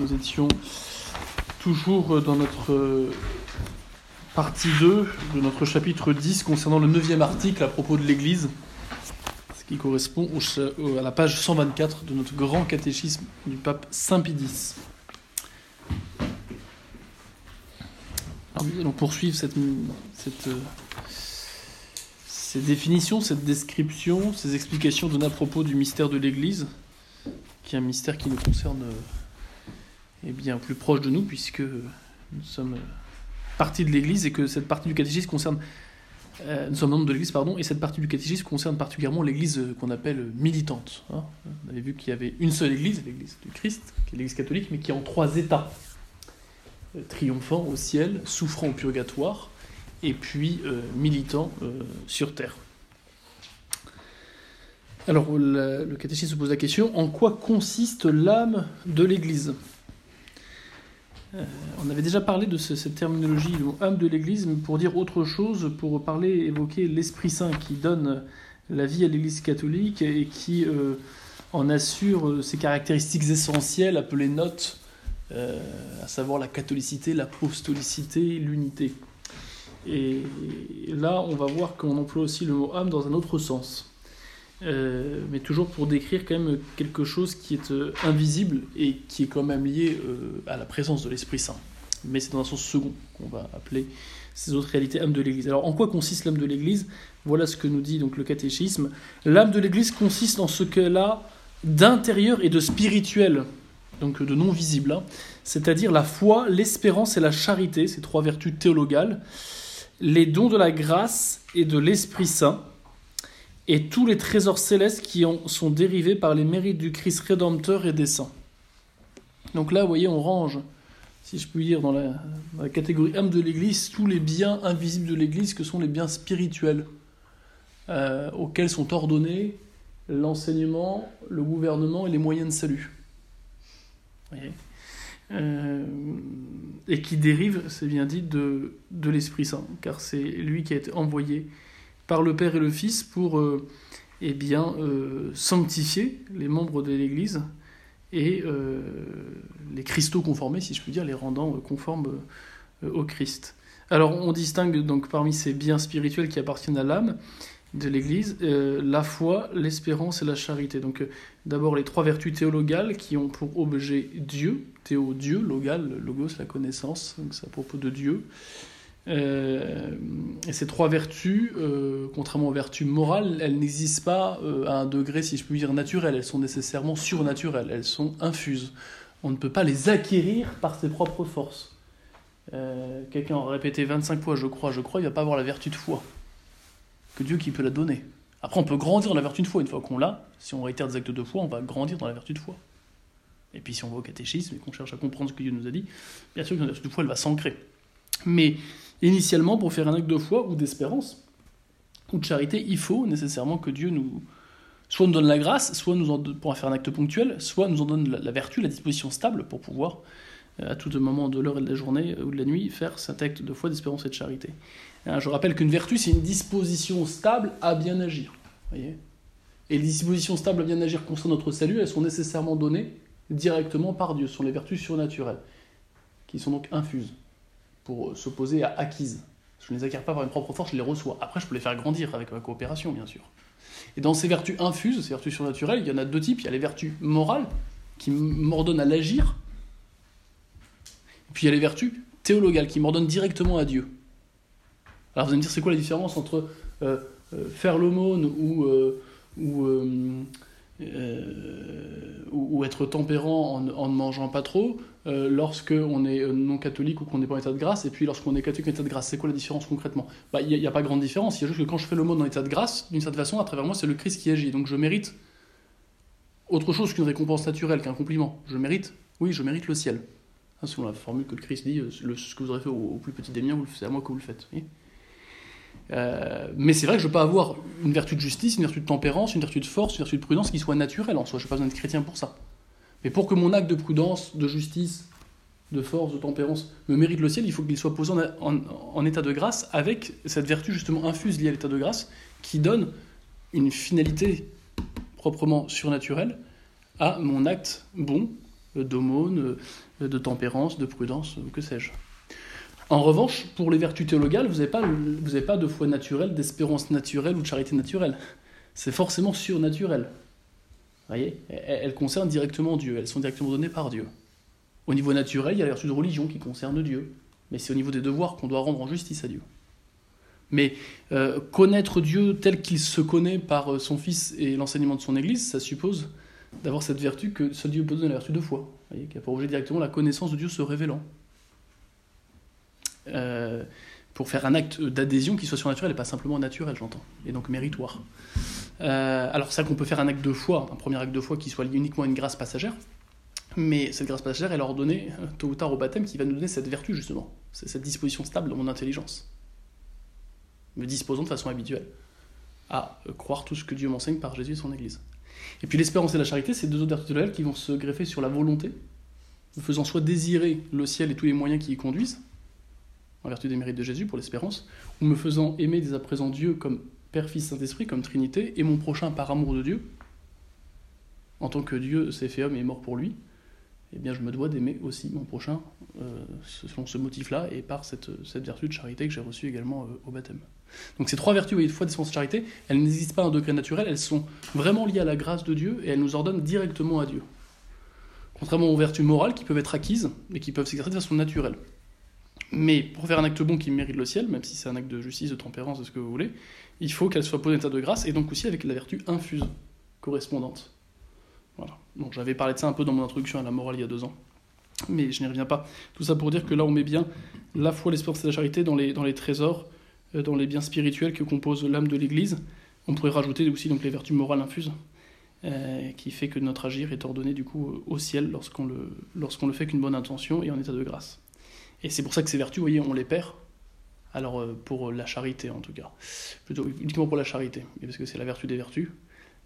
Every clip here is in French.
Nous étions toujours dans notre partie 2 de notre chapitre 10 concernant le neuvième article à propos de l'Église, ce qui correspond à la page 124 de notre grand catéchisme du pape Saint Pidis. Nous allons poursuivre cette, cette, ces définitions, cette description, ces explications données à propos du mystère de l'Église, qui est un mystère qui nous concerne est bien plus proche de nous, puisque nous sommes partie de l'Église et que cette partie du catéchisme concerne. Euh, nous sommes membres de l'Église, pardon, et cette partie du catéchisme concerne particulièrement l'Église qu'on appelle militante. Hein. On avait vu qu'il y avait une seule Église, l'Église du Christ, qui est l'Église catholique, mais qui est en trois états euh, triomphant au ciel, souffrant au purgatoire, et puis euh, militant euh, sur terre. Alors, le catéchisme se pose la question en quoi consiste l'âme de l'Église? Euh, on avait déjà parlé de ce, cette terminologie, âme de l'Église, mais pour dire autre chose, pour parler, évoquer l'Esprit Saint qui donne la vie à l'Église catholique et qui euh, en assure ses caractéristiques essentielles appelées notes, euh, à savoir la catholicité, l'apostolicité, l'unité. Et là, on va voir qu'on emploie aussi le mot âme dans un autre sens. Euh, mais toujours pour décrire quand même quelque chose qui est euh, invisible et qui est quand même lié euh, à la présence de l'Esprit Saint. Mais c'est dans un sens second qu'on va appeler ces autres réalités âme de l'Église. Alors en quoi consiste l'âme de l'Église? Voilà ce que nous dit donc le catéchisme. L'âme de l'Église consiste en ce qu'elle a d'intérieur et de spirituel, donc de non visible, hein, c'est-à-dire la foi, l'espérance et la charité, ces trois vertus théologales, les dons de la grâce et de l'Esprit Saint, et tous les trésors célestes qui sont dérivés par les mérites du Christ rédempteur et des saints. Donc là, vous voyez, on range, si je puis dire, dans la, catégorie âme de l'Église, tous les biens invisibles de l'Église, que sont les biens spirituels, euh, auxquels sont ordonnés l'enseignement, le gouvernement et les moyens de salut. Euh, et qui dérivent, c'est bien dit, de, de l'Esprit Saint, car c'est lui qui a été envoyé par le Père et le Fils pour euh, eh bien, euh, sanctifier les membres de l'Église et euh, les cristaux conformés, si je puis dire, les rendant conformes au Christ. Alors on distingue donc parmi ces biens spirituels qui appartiennent à l'âme de l'Église la foi, l'espérance et la charité. Donc d'abord les trois vertus théologales qui ont pour objet Dieu, théo Dieu, logal, logos la connaissance, donc c'est à propos de Dieu. Euh, et ces trois vertus, euh, contrairement aux vertus morales, elles n'existent pas euh, à un degré, si je puis dire, naturel. Elles sont nécessairement surnaturelles. Elles sont infuses. On ne peut pas les acquérir par ses propres forces. Quelqu'un a répété 25 fois je crois, je crois, il va pas avoir la vertu de foi. Que Dieu qui peut la donner. Après, on peut grandir dans la vertu de foi une fois qu'on l'a. Si on réitère des actes de foi, on va grandir dans la vertu de foi. Et puis si on va au catéchisme et qu'on cherche à comprendre ce que Dieu nous a dit, bien sûr que la vertu de foi, elle va s'ancrer. Mais initialement, pour faire un acte de foi ou d'espérance ou de charité, il faut nécessairement que Dieu nous soit nous donne la grâce, soit nous en, pour faire un acte ponctuel, soit nous en donne la, vertu, la disposition stable pour pouvoir, à tout moment de l'heure et de la journée ou de la nuit, faire cet acte de foi, d'espérance et de charité. Hein, je rappelle qu'une vertu, c'est une disposition stable à bien agir. Voyez? Et les dispositions stables à bien agir concernant notre salut, elles sont nécessairement données directement par Dieu. Ce sont les vertus surnaturelles, qui sont donc infuses pour s'opposer à acquises. Je ne les acquiers pas par une propre force, je les reçois. Après, je peux les faire grandir avec ma coopération, bien sûr. Et dans ces vertus infuses, ces vertus surnaturelles, il y en a deux types. Il y a les vertus morales, qui m'ordonnent à l'agir. Et puis il y a les vertus théologales, qui m'ordonnent directement à Dieu. Alors vous allez me dire, c'est quoi la différence entre euh, euh, faire l'aumône ou, euh, ou, ou, être tempérant en, en, ne mangeant pas trop euh, lorsque on est non catholique ou qu'on n'est pas en état de grâce, et puis lorsqu'on est catholique en état de grâce. C'est quoi la différence concrètement? Il bah, n'y a, pas grande différence, il y a juste que quand je fais le mot en état de grâce, d'une certaine façon, à travers moi, c'est le Christ qui agit. Donc je mérite autre chose qu'une récompense naturelle, qu'un compliment. Je mérite, oui, je mérite le ciel. Hein, selon la formule que le Christ dit, le, ce que vous aurez fait au, plus petit des miens, c'est à moi que vous le faites. Euh, mais c'est vrai que je peux pas avoir une vertu de justice, une vertu de tempérance, une vertu de force, une vertu de prudence qui soit naturelle en soi. Je n'ai pas besoin d'être chrétien pour ça. Mais pour que mon acte de prudence, de justice, de force, de tempérance me mérite le ciel, il faut qu'il soit posé en, en, état de grâce avec cette vertu justement infuse liée à l'état de grâce qui donne une finalité proprement surnaturelle à mon acte bon d'aumône, de tempérance, de prudence, que sais-je. En revanche, pour les vertus théologales, vous n'avez pas, de foi naturelle, d'espérance naturelle ou de charité naturelle. C'est forcément surnaturel. Voyez Elles concernent directement Dieu, elles sont directement données par Dieu. Au niveau naturel, il y a les vertus de religion qui concernent Dieu. Mais c'est au niveau des devoirs qu'on doit rendre en justice à Dieu. Mais euh, connaître Dieu tel qu'il se connaît par euh, son Fils et l'enseignement de son Église, ça suppose d'avoir cette vertu que seul Dieu peut donner, la vertu de foi, qui a pour objet directement la connaissance de Dieu se révélant. Euh, pour faire un acte d'adhésion qui soit surnaturel et pas simplement naturel, j'entends, et donc méritoire. alors ça qu'on peut faire un acte de foi, un premier acte de foi qui soit lié uniquement à une grâce passagère, mais cette grâce passagère, elle est ordonnée tôt ou tard au baptême qui va nous donner cette vertu justement, cette disposition stable dans mon intelligence me disposant de façon habituelle à euh, croire tout ce que Dieu m'enseigne par Jésus et son Église. Et puis l'espérance et la charité, c'est deux autres vertus qui vont se greffer sur la volonté, faisant soit désirer le ciel et tous les moyens qui y conduisent, en vertu des mérites de Jésus pour l'espérance, ou me faisant aimer dès à présent Dieu comme Père, Fils, Saint-Esprit, comme Trinité, et mon prochain par amour de Dieu, en tant que Dieu s'est fait homme et est mort pour lui, eh bien je me dois d'aimer aussi mon prochain euh, selon ce motif-là et par cette, cette, vertu de charité que j'ai reçue également euh, au baptême. Donc ces trois vertus, vous voyez, foi, d'espérance de charité, elles n'existent pas un degré naturel, elles sont vraiment liées à la grâce de Dieu et elles nous ordonnent directement à Dieu. Contrairement aux vertus morales qui peuvent être acquises et qui peuvent s'exercer de façon naturelle. Mais pour faire un acte bon qui mérite le ciel, même si c'est un acte de justice, de tempérance, de ce que vous voulez, il faut qu'elle soit posée en état de grâce et donc aussi avec la vertu infuse correspondante. Voilà. Donc j'avais parlé de ça un peu dans mon introduction à la morale il y a deux ans, mais je n'y reviens pas. Tout ça pour dire que là on met bien la foi, l'espérance et la charité dans les, dans les trésors euh, dans les biens spirituels que compose l'âme de l'Église. On pourrait rajouter aussi donc les vertus morales infuses, euh, qui fait que notre agir est ordonné du coup au ciel lorsqu'on le, lorsqu'on le fait qu'une bonne intention et en état de grâce. Et c'est pour ça que ces vertus, vous voyez, on les perd. Alors euh, pour la charité en tout cas, plutôt uniquement pour la charité, parce que c'est la vertu des vertus.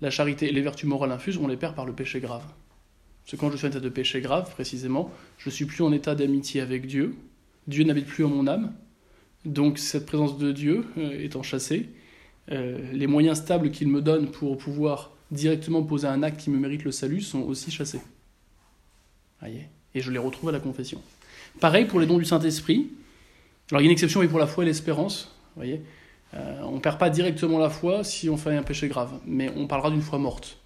La charité et les vertus morales infuses, on les perd par le péché grave. Parce que quand je suis en état de péché grave, précisément, je suis plus en état d'amitié avec Dieu. Dieu n'habite plus en mon âme, donc cette présence de Dieu euh, étant chassée, euh, les moyens stables qu'il me donne pour pouvoir directement poser un acte qui me mérite le salut sont aussi chassés. Voyez? Et je les retrouve à la confession. Pareil pour les dons du Saint-Esprit. Alors il y a une exception mais pour la foi et l'espérance. Voyez euh, on ne perd pas directement la foi si on fait un péché grave, mais on parlera d'une foi morte.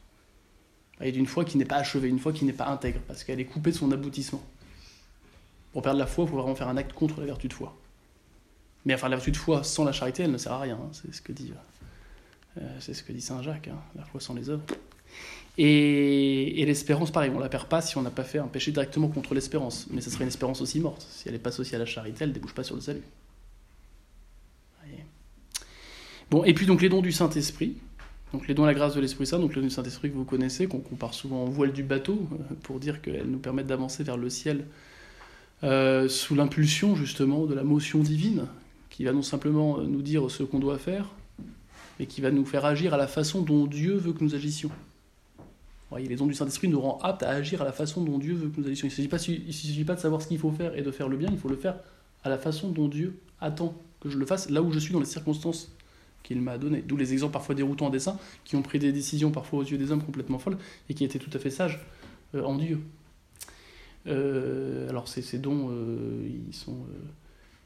Et d'une foi qui n'est pas achevée, une foi qui n'est pas intègre, parce qu'elle est coupée de son aboutissement. Pour perdre la foi, il faut vraiment faire un acte contre la vertu de foi. Mais enfin, la vertu de foi sans la charité, elle ne sert à rien. Hein. C'est ce que dit, euh, c'est ce que dit saint Jacques. Hein. La foi sans les œuvres. Et, l'espérance, pareil, on ne la perd pas si on n'a pas fait un péché directement contre l'espérance. Mais ce serait une espérance aussi morte. Si elle n'est pas associée à la charité, elle ne débouche pas sur le salut. Bon, et puis donc les dons du Saint-Esprit. Donc les dons à la grâce de l'Esprit Saint, donc les dons du Saint-Esprit que vous connaissez, qu'on compare souvent en voile du bateau, euh, pour dire qu'elles nous permettent d'avancer vers le ciel euh, sous l'impulsion justement de la motion divine, qui va non simplement euh, nous dire ce qu'on doit faire, mais qui va nous faire agir à la façon dont Dieu veut que nous agissions. Les dons du Saint-Esprit nous rendent aptes à agir à la façon dont Dieu veut que nous agissions. Il ne s'agit, pas de savoir ce qu'il faut faire et de faire le bien, il faut le faire à la façon dont Dieu attend que je le fasse, là où je suis dans les circonstances qu'il m'a données. D'où les exemples parfois déroutants en dessin, qui ont pris des décisions parfois aux yeux des hommes complètement folles, et qui étaient tout à fait sages euh, en Dieu. Euh, alors ces, ces dons, ils sont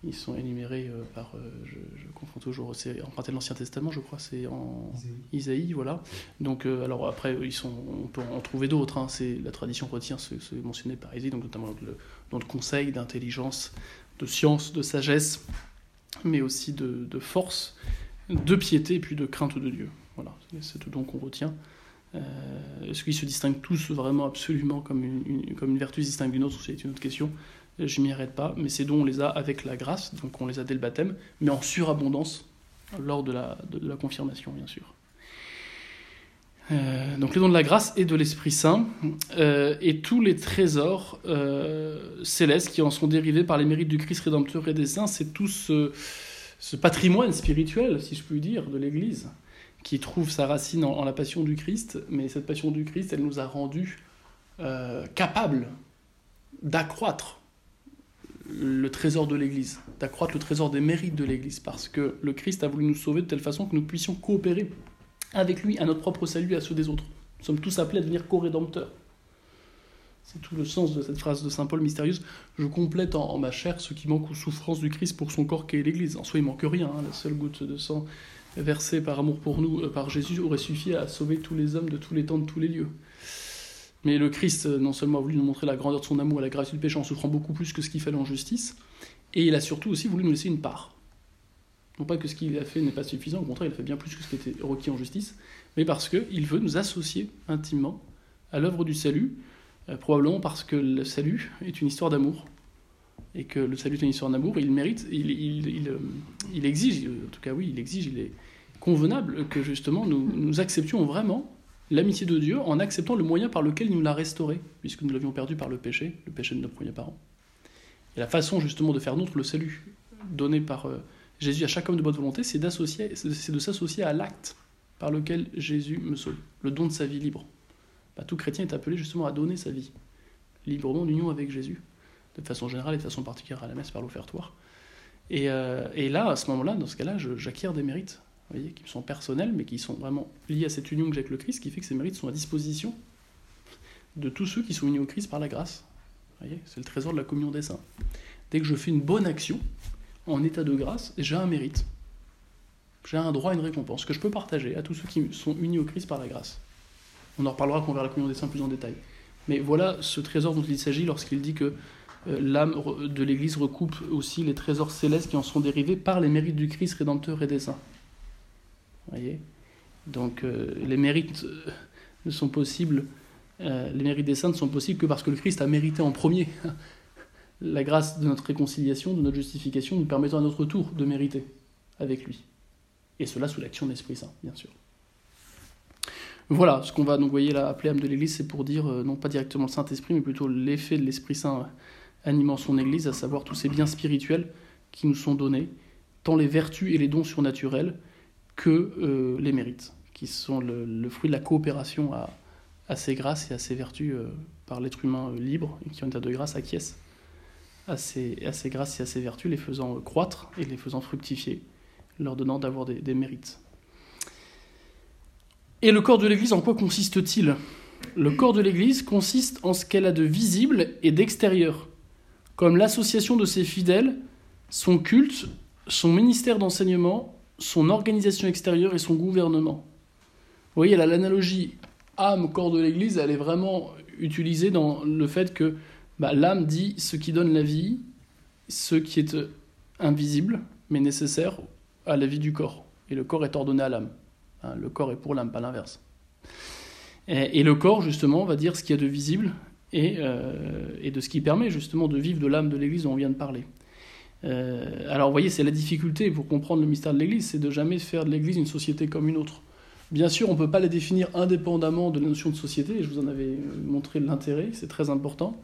ils sont énumérés euh, par, euh, je, confonds toujours, c'est emprunté de l'Ancien Testament, je crois, c'est en Isaïe. voilà. Donc, euh, alors après, ils sont, on peut en trouver d'autres. Hein. c'est la tradition retient ceux, mentionnés par Isaïe, donc notamment dans le, conseil d'intelligence, de science, de sagesse, mais aussi de, force, de piété et puis de crainte de Dieu. Voilà, c'est tout don qu'on retient. Est-ce qu'ils se distinguent tous vraiment absolument comme une, comme une vertu distingue d'une autre C'est une autre question je m'y arrête pas, mais ces dons, on les a avec la grâce, donc on les a dès le baptême, mais en surabondance lors de la, confirmation, bien sûr. Euh, donc les dons de la grâce et de l'Esprit Saint, euh, et tous les trésors euh, célestes qui en sont dérivés par les mérites du Christ rédempteur et des saints, c'est tout ce, patrimoine spirituel, si je puis dire, de l'Église, qui trouve sa racine en, la passion du Christ, mais cette passion du Christ, elle nous a rendus capables d'accroître le trésor de l'Église, d'accroître le trésor des mérites de l'Église, parce que le Christ a voulu nous sauver de telle façon que nous puissions coopérer avec lui à notre propre salut et à ceux des autres. Nous sommes tous appelés à devenir co-rédempteurs. C'est tout le sens de cette phrase de Saint Paul mystérieuse. Je complète en, ma chair ce qui manque aux souffrances du Christ pour son corps qui est l'Église. En soi, il manque rien. Hein. La seule goutte de sang versée par amour pour nous, euh, par Jésus, aurait suffi à sauver tous les hommes de tous les temps, de tous les lieux. Mais le Christ, euh, non seulement a voulu nous montrer la grandeur de son amour et la gravité du péché en souffrant beaucoup plus que ce qu'il fallait en justice, et il a surtout aussi voulu nous laisser une part. Non pas que ce qu'il a fait n'est pas suffisant, au contraire, il a fait bien plus que ce qui était requis en justice, mais parce qu'il veut nous associer intimement à l'œuvre du salut, euh, probablement parce que le salut est une histoire d'amour, et que le salut est une histoire d'amour, il mérite, il, euh, exige, en tout cas oui, il exige, il est convenable que justement nous acceptions vraiment l'amitié de Dieu en acceptant le moyen par lequel il nous l'a restauré, puisque nous l'avions perdu par le péché, le péché de nos premiers parents. Et la façon justement de faire nôtre le salut donné par euh, Jésus à chaque homme de bonne volonté, c'est d'associer, c'est de s'associer à l'acte par lequel Jésus me sauve, le don de sa vie libre. Bah, tout chrétien est appelé justement à donner sa vie librement en union avec Jésus, de façon générale et de façon particulière à la messe par l'offertoire. Et, euh, là, à ce moment-là, dans ce cas-là, j'acquiers des mérites, voyez, qui sont personnels, mais qui sont vraiment liés à cette union que j'ai avec le Christ, qui fait que ces mérites sont à disposition de tous ceux qui sont unis au Christ par la grâce. C'est le trésor de la communion des saints. Dès que je fais une bonne action, en état de grâce, j'ai un mérite. J'ai un droit à une récompense que je peux partager à tous ceux qui sont unis au Christ par la grâce. On en reparlera quand on verra la communion des saints plus en détail. Mais voilà ce trésor dont il s'agit lorsqu'il dit que euh, l'âme de l'Église recoupe aussi les trésors célestes qui en sont dérivés par les mérites du Christ rédempteur et des saints. Donc euh, les mérites euh, ne sont possibles, les mérites des saints ne sont possibles que parce que le Christ a mérité en premier la grâce de notre réconciliation, de notre justification, nous permettant à notre tour de mériter avec lui. Et cela sous l'action de l'Esprit Saint, bien sûr. Voilà, ce qu'on va donc voyez là appeler âme de l'Église, c'est pour dire euh, non pas directement le Saint-Esprit, mais plutôt l'effet de l'Esprit Saint euh, animant son Église, à savoir tous ces biens spirituels qui nous sont donnés, tant les vertus et les dons surnaturels que euh, les mérites, qui sont le, fruit de la coopération à, ces grâces et à ces vertus par l'être humain libre et qui en état de grâce acquiesce à ces, à ces grâces et à ces vertus, les faisant croître et les faisant fructifier, leur donnant d'avoir des mérites. Et le corps de l'Église, en quoi consiste-t-il? Le corps de l'Église consiste en ce qu'elle a de visible et d'extérieur, comme l'association de ses fidèles, son culte, son ministère d'enseignement, son organisation extérieure et son gouvernement. Vous voyez, l'analogie âme, corps de l'Église, elle est vraiment utilisée dans le fait que bah, l'âme dit ce qui donne la vie, ce qui est invisible, mais nécessaire à la vie du corps. Et le corps est ordonné à l'âme. Hein, le corps est pour l'âme, pas l'inverse. Et, le corps, justement, va dire ce qu'il y a de visible euh, et, de ce qui permet justement de vivre de l'âme de l'Église dont on vient de parler. Euh, alors, vous voyez, c'est la difficulté pour comprendre le mystère de l'Église, c'est de jamais faire de l'Église une société comme une autre. Bien sûr, on ne peut pas la définir indépendamment de la notion de société, et je vous en avais montré l'intérêt, c'est très important.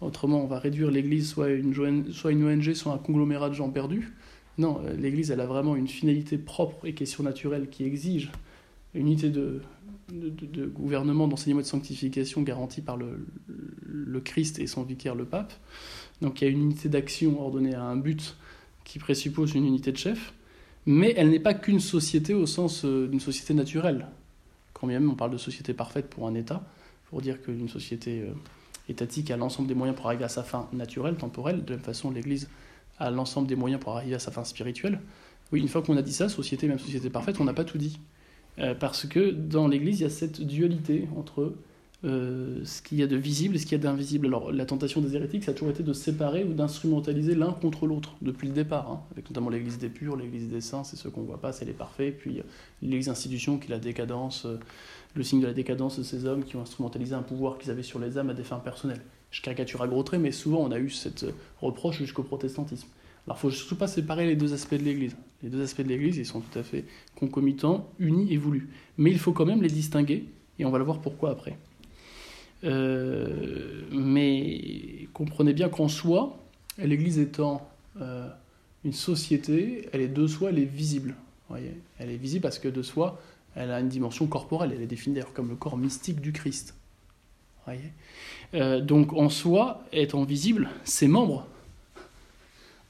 Autrement, on va réduire l'Église soit une, soit une ONG, soit un conglomérat de gens perdus. Non, euh, l'Église, elle a vraiment une finalité propre et question naturelle qui exige unité de, gouvernement, d'enseignement et de sanctification garantie par le, le, Christ et son vicaire, le pape. Donc il y a une unité d'action ordonnée à un but qui présuppose une unité de chef, mais elle n'est pas qu'une société au sens euh, d'une société naturelle. Quand même on parle de société parfaite pour un État, pour dire qu'une société euh, étatique a l'ensemble des moyens pour arriver à sa fin naturelle, temporelle, de la même façon l'Église à l'ensemble des moyens pour arriver à sa fin spirituelle. Oui, une fois qu'on a dit ça, société, même société parfaite, on n'a pas tout dit. Euh, parce que dans l'Église, il y a cette dualité entre euh, ce qu'il y a de visible et ce qu'il y a d'invisible. Alors, la tentation des hérétiques, ça a toujours été de séparer ou d'instrumentaliser l'un contre l'autre, depuis le départ, hein, avec notamment l'Église des purs, l'Église des saints, c'est ceux qu'on ne voit pas, c'est les parfaits, puis l'Église institution qui la décadence, euh, le signe de la décadence de ces hommes qui ont instrumentalisé un pouvoir qu'ils avaient sur les âmes à des fins personnelles je caricature à gros traits, mais souvent on a eu cette euh, reproche jusqu'au protestantisme. Alors il ne faut surtout pas séparer les deux aspects de l'Église. Les deux aspects de l'Église, ils sont tout à fait concomitants, unis et voulus. Mais il faut quand même les distinguer, et on va le voir pourquoi après. Euh, mais comprenez bien qu'en soi, l'Église étant euh, une société, elle est de soi, elle est visible. Voyez elle est visible parce que de soi, elle a une dimension corporelle, elle est définie d'ailleurs comme le corps mystique du Christ. Voyez euh, donc en soi, étant visible, ses membres,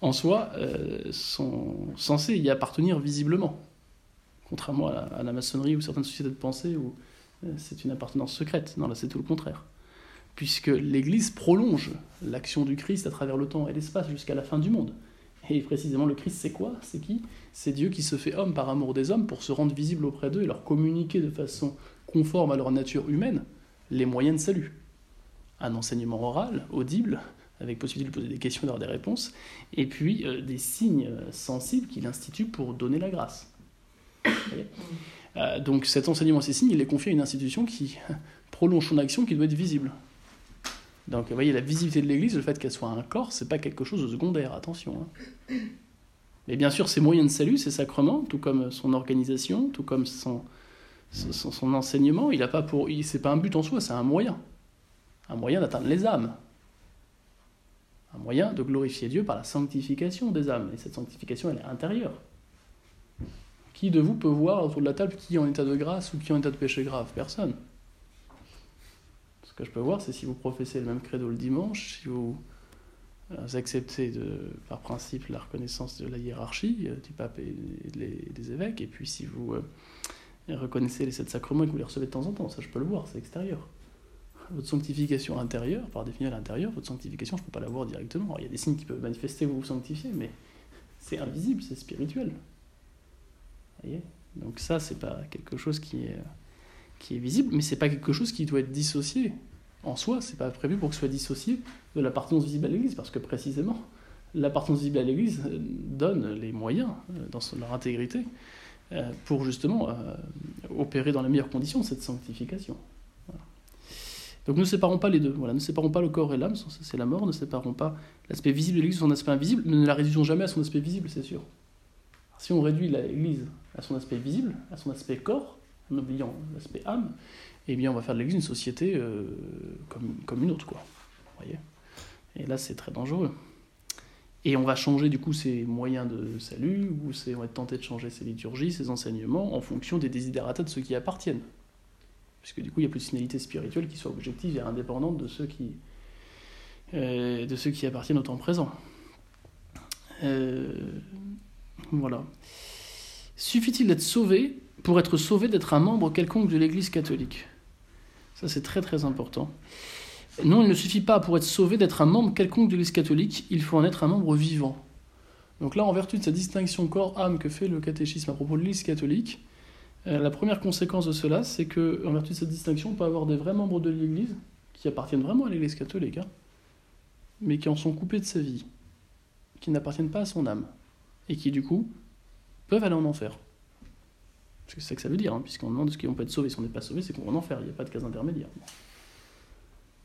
en soi, euh, sont censés y appartenir visiblement. Contrairement à la, maçonnerie ou certaines sociétés de pensée où euh, c'est une appartenance secrète. Non, là c'est tout le contraire. puisque l'Église prolonge l'action du Christ à travers le temps et l'espace jusqu'à la fin du monde. Et précisément, le Christ, c'est quoi? C'est qui? C'est Dieu qui se fait homme par amour des hommes pour se rendre visible auprès d'eux et leur communiquer de façon conforme à leur nature humaine les moyens de salut. Un enseignement oral, audible, avec possibilité de poser des questions et d'avoir des réponses, et puis euh, des signes euh, sensibles qu'il institue pour donner la grâce. Euh, donc cet enseignement, ces signes, il est confié à une institution qui prolonge son action, qui doit être visible. Donc vous voyez, la visibilité de l'Église, le fait qu'elle soit un corps, c'est pas quelque chose de secondaire, attention. Hein. Mais bien sûr, ses moyens de salut, ses sacrements, tout comme son organisation, tout comme son, enseignement, il a pas pour, c'est pas un but en soi, c'est un moyen, un moyen d'atteindre les âmes, un moyen de glorifier Dieu par la sanctification des âmes. Et cette sanctification, elle est intérieure. Qui de vous peut voir autour de la table qui est en état de grâce ou qui est en état de péché grave? Personne. Ce que je peux voir, c'est si vous professez le même credo le dimanche, si vous, euh, acceptez de, par principe la reconnaissance de la hiérarchie euh, du pape et des évêques, et puis si vous euh, reconnaissez les sept sacrements et que vous les recevez de temps en temps, ça je peux le voir, c'est extérieur votre sanctification intérieure, par définir l'intérieur, votre sanctification, je ne peux pas la voir directement. il y a des signes qui peuvent manifester vous vous sanctifiez, mais c'est invisible, c'est spirituel. Donc ça, c'est pas quelque chose qui est, visible, mais c'est pas quelque chose qui doit être dissocié en soi. C'est pas prévu pour que ce soit dissocié de l'appartenance visible à l'Église, parce que précisément, l'appartenance visible à l'Église donne les moyens, euh, dans leur intégrité, euh, pour justement euh, opérer dans les meilleures conditions cette sanctification. Donc ne séparons pas les deux. Voilà, ne séparons pas le corps et l'âme, c'est la mort. Ne séparons pas l'aspect visible de l'Église son aspect invisible, mais ne la réduisons jamais à son aspect visible, c'est sûr. Si on réduit l'Église à son aspect visible, à son aspect corps, en oubliant l'aspect âme, eh bien on va faire de l'Église une société euh, comme, une autre, quoi. Voyez? Et là, c'est très dangereux. Et on va changer du coup ses moyens de salut, ou on va tenter de changer ses liturgies, ses enseignements, en fonction des désidératas de ceux qui appartiennent puisque du coup il n'y a plus de finalité spirituelle qui soit objective et indépendante de ceux qui, euh, de ceux qui appartiennent au temps présent. Euh, voilà. Suffit-il d'être sauvé pour être sauvé d'être un membre quelconque de l'Église catholique? Ça c'est très très important. Non, il ne suffit pas pour être sauvé d'être un membre quelconque de l'Église catholique, il faut en être un membre vivant. Donc là, en vertu de cette distinction corps-âme que fait le catéchisme à propos de l'Église catholique, la première conséquence de cela, c'est que, en vertu de cette distinction, on peut avoir des vrais membres de l'Église qui appartiennent vraiment à l'Église catholique, hein, mais qui en sont coupés de sa vie, qui n'appartiennent pas à son âme, et qui du coup peuvent aller en enfer. C'est ça que ça veut dire, hein, puisqu'on demande ce qu'on peut être sauvé. Si on n'est pas sauvé, c'est qu'on va en enfer, il n'y a pas de cas intermédiaire.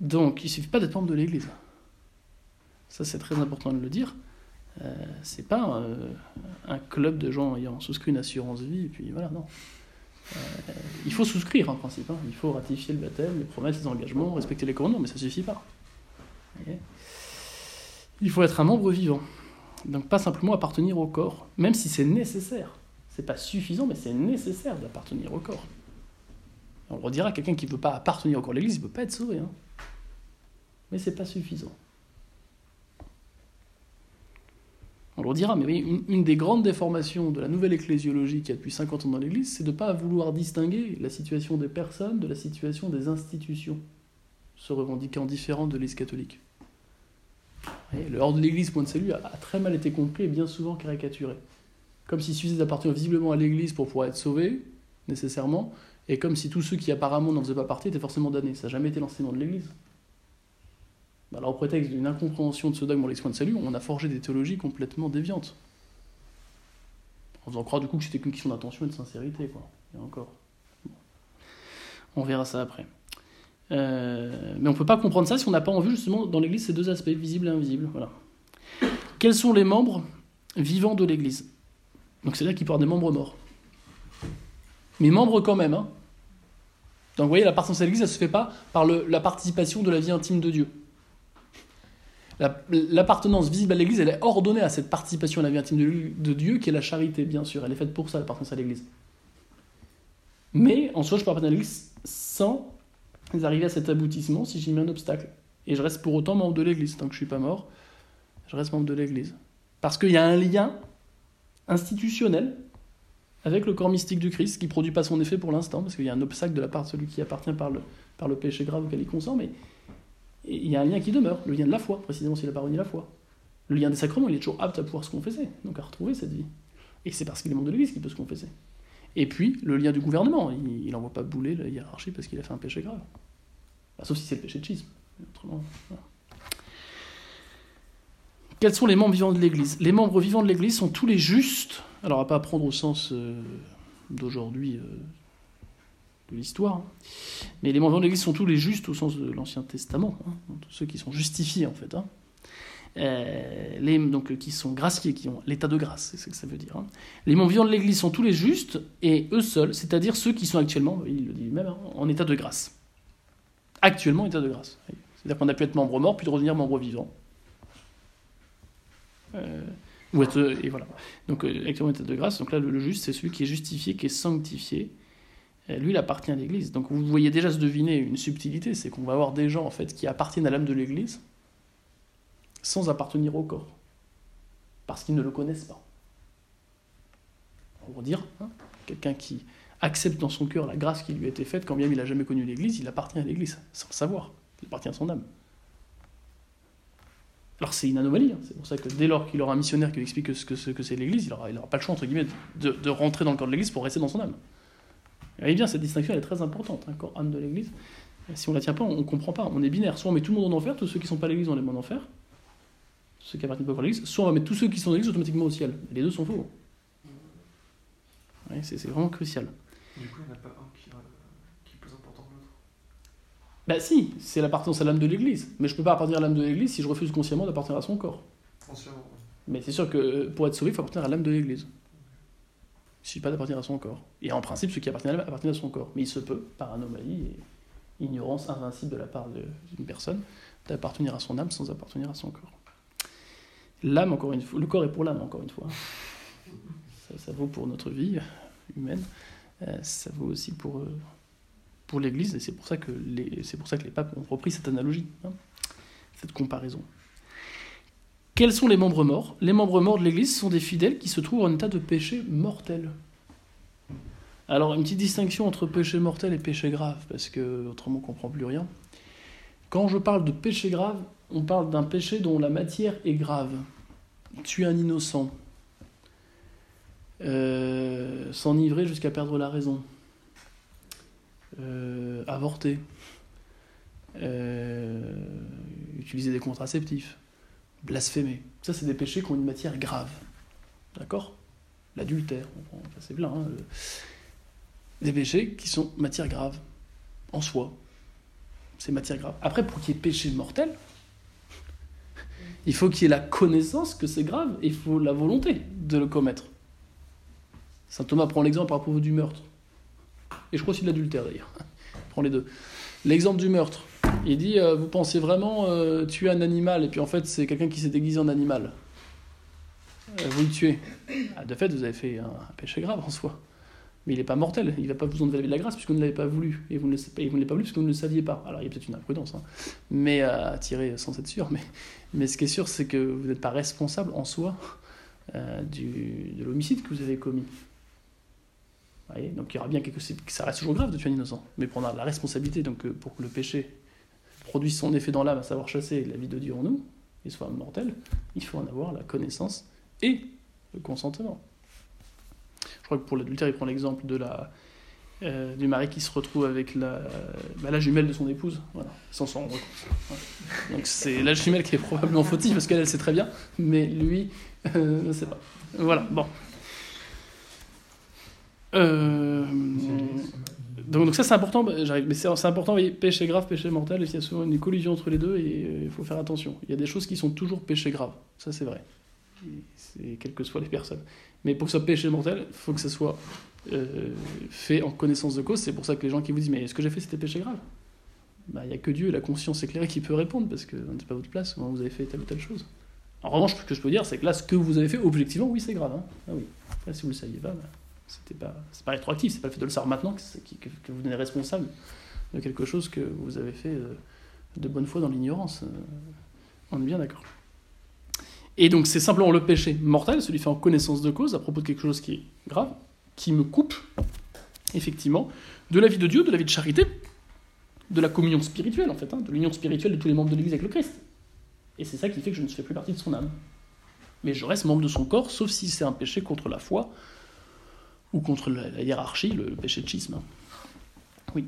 Donc, il ne suffit pas d'être membre de l'Église. Ça, c'est très important de le dire. Euh, c'est pas euh, un club de gens ayant souscrit une assurance vie, et puis voilà, non. Euh, il faut souscrire en principe, hein. il faut ratifier le baptême, les promesses, les engagements, respecter les commandements, mais ça suffit pas. il faut être un membre vivant. Donc pas simplement appartenir au corps, même si c'est nécessaire. C'est pas suffisant, mais c'est nécessaire d'appartenir au corps. On redira quelqu'un qui ne veut pas appartenir au corps de l'Église, il ne peut pas être sauvé. Hein. Mais c'est pas suffisant. On leur dira, mais oui, une, des grandes déformations de la nouvelle ecclésiologie qui a depuis 50 ans dans l'Église, c'est de ne pas vouloir distinguer la situation des personnes de la situation des institutions, se revendiquant différentes de l'Église catholique. le hors de l'Église, point de salut, a, très mal été compris et bien souvent caricaturé. Comme s'il suffisait d'appartenir visiblement à l'Église pour pouvoir être sauvé, nécessairement, et comme si tous ceux qui apparemment n'en faisaient pas partie étaient forcément damnés. Ça n'a jamais été l'enseignement de l'Église. Alors, au prétexte d'une incompréhension de ce dogme en l'exploit de salut, on a forgé des théologies complètement déviantes. En faisant croire du coup que c'était qu'une question d'attention et de sincérité, quoi. Et encore. On verra ça après. Euh, mais on ne peut pas comprendre ça si on n'a pas en vue justement dans l'Église ces deux aspects, visible et invisible. Voilà. Quels sont les membres vivants de l'Église? Donc c'est là qu'il parle des membres morts. Mais membres quand même. Hein. Donc vous voyez, la participation à l'Église, ça ne se fait pas par la participation de la vie intime de Dieu. L'appartenance visible à l'Église, elle est ordonnée à cette participation à la vie intime de, Dieu, qui est la charité, bien sûr. Elle est faite pour ça, l'appartenance à l'Église. Mais en soi, je peux appartenir à l'Église sans arriver à cet aboutissement si j'ai mis un obstacle. Et je reste pour autant membre de l'Église. Tant que je suis pas mort, je reste membre de l'Église. Parce qu'il y a un lien institutionnel avec le corps mystique du Christ qui ne produit pas son effet pour l'instant, parce qu'il y a un obstacle de la part de celui qui appartient par le, par le péché grave auquel il consent, mais il y a un lien qui demeure, le lien de la foi, précisément s'il n'a pas renié la foi. Le lien des sacrements, il est toujours apte à pouvoir se confesser, donc à retrouver cette vie. Et c'est parce qu'il est membre de l'Église qu'il peut se confesser. Et puis, le lien du gouvernement, il n'envoie pas bouler la hiérarchie parce qu'il a fait un péché grave. Bah, sauf si c'est le péché de schisme. Autrement, Quels sont les membres vivants de l'Église? Les membres vivants de l'Église sont tous les justes, alors à pas prendre au sens euh, d'aujourd'hui euh, de l'histoire, hein. mais les membres de l'Église sont tous les justes au sens de l'Ancien Testament, hein, tous ceux qui sont justifiés en fait. Hein. Euh, les, donc, qui sont graciés, qui ont l'état de grâce, c'est ce que ça veut dire. Les membres vivants de l'Église sont tous les justes, et eux seuls, c'est-à-dire ceux qui sont actuellement, il le dit lui-même, en état de grâce. Actuellement en état de grâce. C'est-à-dire qu'on a pu être membre mort, puis de revenir membre vivant. Euh, ou et voilà. Donc euh, actuellement en état de grâce, donc là le, juste, c'est celui qui est justifié, qui est sanctifié. Lui, il appartient à l'Église. Donc vous voyez déjà se deviner une subtilité, c'est qu'on va avoir des gens en fait qui appartiennent à l'âme de l'Église, sans appartenir au corps, parce qu'ils ne le connaissent pas. Va dire, hein, quelqu'un qui accepte dans son cœur la grâce qui lui a été faite, quand bien il n'a jamais connu l'Église, il appartient à l'Église, sans le savoir, il appartient à son âme. Alors c'est une anomalie, hein. c'est pour ça que dès lors qu'il aura un missionnaire qui lui explique ce que, c'est l'Église, il n'aura pas le choix, entre guillemets, de, rentrer dans le corps de l'Église pour rester dans son âme. Et bien, cette distinction elle est très importante, un hein, corps âme de l'Église. Si on ne la tient pas, on ne comprend pas, on est binaire. Soit on met tout le monde en enfer, tous ceux qui ne sont pas à l'Église, on les met en enfer, ceux qui appartiennent pas à l'Église, soit on va mettre tous ceux qui sont dans l'Église automatiquement au ciel. Les deux sont faux. c'est vraiment crucial. Du coup, il n'y en a pas un qui, euh, qui est plus important que l'autre Bah si, c'est l'appartenance à l'âme de l'Église. Mais je ne peux pas appartenir à l'âme de l'Église si je refuse consciemment d'appartenir à son corps. Consciemment. Mais c'est sûr que euh, pour être sauvé, il faut appartenir à l'âme de l'Église. Il ne suffit pas d'appartenir à son corps. Et en principe, ceux qui appartiennent à l'âme appartiennent à son corps. Mais il se peut, par anomalie et ignorance invincible de la part d'une personne, d'appartenir à son âme sans appartenir à son corps. L'âme, encore une fois, le corps est pour l'âme, encore une fois. Ça, vaut pour notre vie humaine, euh, ça vaut aussi pour, euh, pour l'Église, et c'est pour, ça que les, pour ça que les papes ont repris cette analogie, hein, cette comparaison. Quels sont les membres morts? Les membres morts de l'Église sont des fidèles qui se trouvent en état de péché mortel. Alors, une petite distinction entre péché mortel et péché grave, parce que autrement on ne comprend plus rien. Quand je parle de péché grave, on parle d'un péché dont la matière est grave. Tuer un innocent, euh, s'enivrer jusqu'à perdre la raison, euh, avorter, euh, utiliser des contraceptifs, blasphémer. Ça, c'est des péchés qui ont une matière grave. D'accord? L'adultère, c'est plein. Des péchés qui sont matière grave, en soi. C'est matière grave. Après, pour qu'il y ait péché mortel, il faut qu'il y ait la connaissance que c'est grave et il faut la volonté de le commettre. Saint Thomas prend l'exemple à propos du meurtre. Et je crois aussi de l'adultère d'ailleurs. Prends les deux. L'exemple du meurtre. Il dit euh, Vous pensez vraiment euh, tuer un animal? Et puis en fait c'est quelqu'un qui s'est déguisé en animal. Euh, vous le tuez. Ah, de fait, vous avez fait un péché grave en soi mais il n'est pas mortel, il n'a pas besoin de de la grâce puisque vous ne l'avez pas voulu, et vous ne l'avez pas voulu puisque vous ne le saviez pas. Alors il y a peut-être une imprudence, hein. mais tirer sans être sûr, mais, mais ce qui est sûr, c'est que vous n'êtes pas responsable en soi du, de l'homicide que vous avez commis. Voyez? Donc il y aura bien quelque chose, ça reste toujours grave de tuer un innocent, mais prendre la responsabilité donc, pour que le péché produise son effet dans l'âme, à savoir chasser la vie de Dieu en nous, et soit mortel, il faut en avoir la connaissance et le consentement. Je crois que pour l'adultère, il prend l'exemple de la, euh, du mari qui se retrouve avec la, bah, la jumelle de son épouse, voilà, sans s'en rendre compte. Donc c'est la jumelle qui est probablement fautive, parce qu'elle, elle sait très bien, mais lui, euh, ne sait pas. Voilà, bon. Euh, donc, ça c'est important, bah, mais c'est important, voyez, péché grave, péché mortel, il y a souvent une collision entre les deux et il faut faire attention. Il y a des choses qui sont toujours péché grave, ça c'est vrai, quelles que soient les personnes. Mais pour que ce soit péché mortel, il faut que ça soit euh, fait en connaissance de cause. C'est pour ça que les gens qui vous disent Mais ce que j'ai fait, c'était péché grave bah, Il n'y a que Dieu, la conscience éclairée, qui peut répondre, parce que n'est pas votre place vous avez fait telle ou telle chose. En revanche, ce que je peux dire, c'est que là, ce que vous avez fait, objectivement, oui, c'est grave. Hein. Ah oui. Là, si vous ne le saviez pas, bah, c'était pas, c'est pas rétroactif, c'est pas le fait de le savoir maintenant que, vous devenez responsable de quelque chose que vous avez fait euh, de bonne foi dans l'ignorance. Euh, on est bien d'accord. Et donc c'est simplement le péché mortel, celui fait en connaissance de cause, à propos de quelque chose qui est grave, qui me coupe, effectivement, de la vie de Dieu, de la vie de charité, de la communion spirituelle, en fait, hein, de l'union spirituelle de tous les membres de l'Église avec le Christ. Et c'est ça qui fait que je ne fais plus partie de son âme. Mais je reste membre de son corps, sauf si c'est un péché contre la foi ou contre la, la hiérarchie, le, le péché de schisme. Vous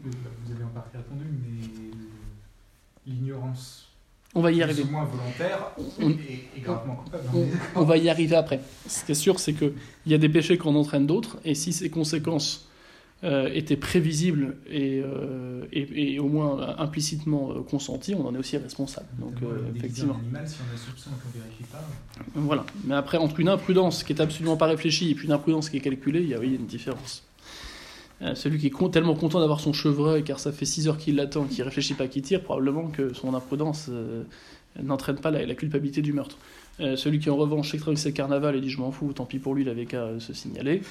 avez en partie répondu, mais l'ignorance On va y arriver. moins volontaire On- est, est gravement coupable. On, On on va y arriver après. Ce qui est sûr, c'est qu'il y a des péchés qui en entraînent d'autres, et si ces conséquences euh, étaient prévisibles et, euh, et, et au moins implicitement euh, consenties, on en est aussi responsable. Donc, effectivement. Animal, si on a soupçon qu'on ne vérifie pas. Voilà. Mais après, entre une imprudence qui est absolument pas réfléchie et puis une imprudence qui est calculée, il y a, oui, une différence. Celui qui est tellement content d'avoir son chevreuil car ça fait 6 heures qu'il l'attend, qui réfléchit pas qu'il tire, probablement que son imprudence n'entraîne pas la, la culpabilité du meurtre. Euh, celui qui en revanche sait que c'est carnaval et dit je m'en fous, tant pis pour lui, il avait qu'à se signaler.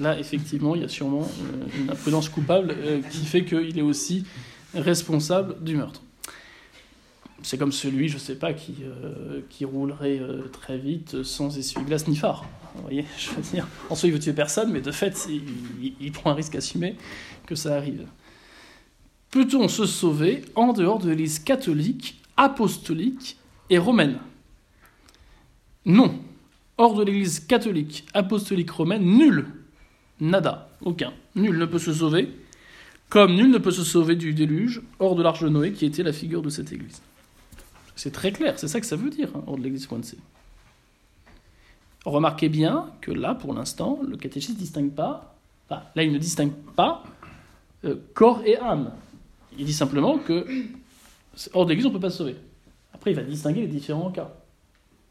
Là, effectivement, il y a sûrement euh, une imprudence coupable euh, qui fait qu'il est aussi responsable du meurtre. C'est comme celui, je sais pas, qui, roulerait très vite sans essuie-glace ni phare. Voyez, je en soi, il veut tuer personne, mais de fait, il, il- il prend un risque assumé que ça arrive. Peut-on se sauver en dehors de l'Église catholique, apostolique et romaine? Non. Hors de l'Église catholique, apostolique, romaine, nul. Nada. Aucun. Nul ne peut se sauver. Comme nul ne peut se sauver du déluge, hors de l'arche de Noé, qui était la figure de cette Église. C'est très clair, c'est ça que ça veut dire, hein, hors de l'Église point C. Remarquez bien que là, pour l'instant, le catéchisme ne distingue pas, là, il ne distingue pas euh, corps et âme. Il dit simplement que hors de l'Église, on ne peut pas se sauver. Après, il va distinguer les différents cas.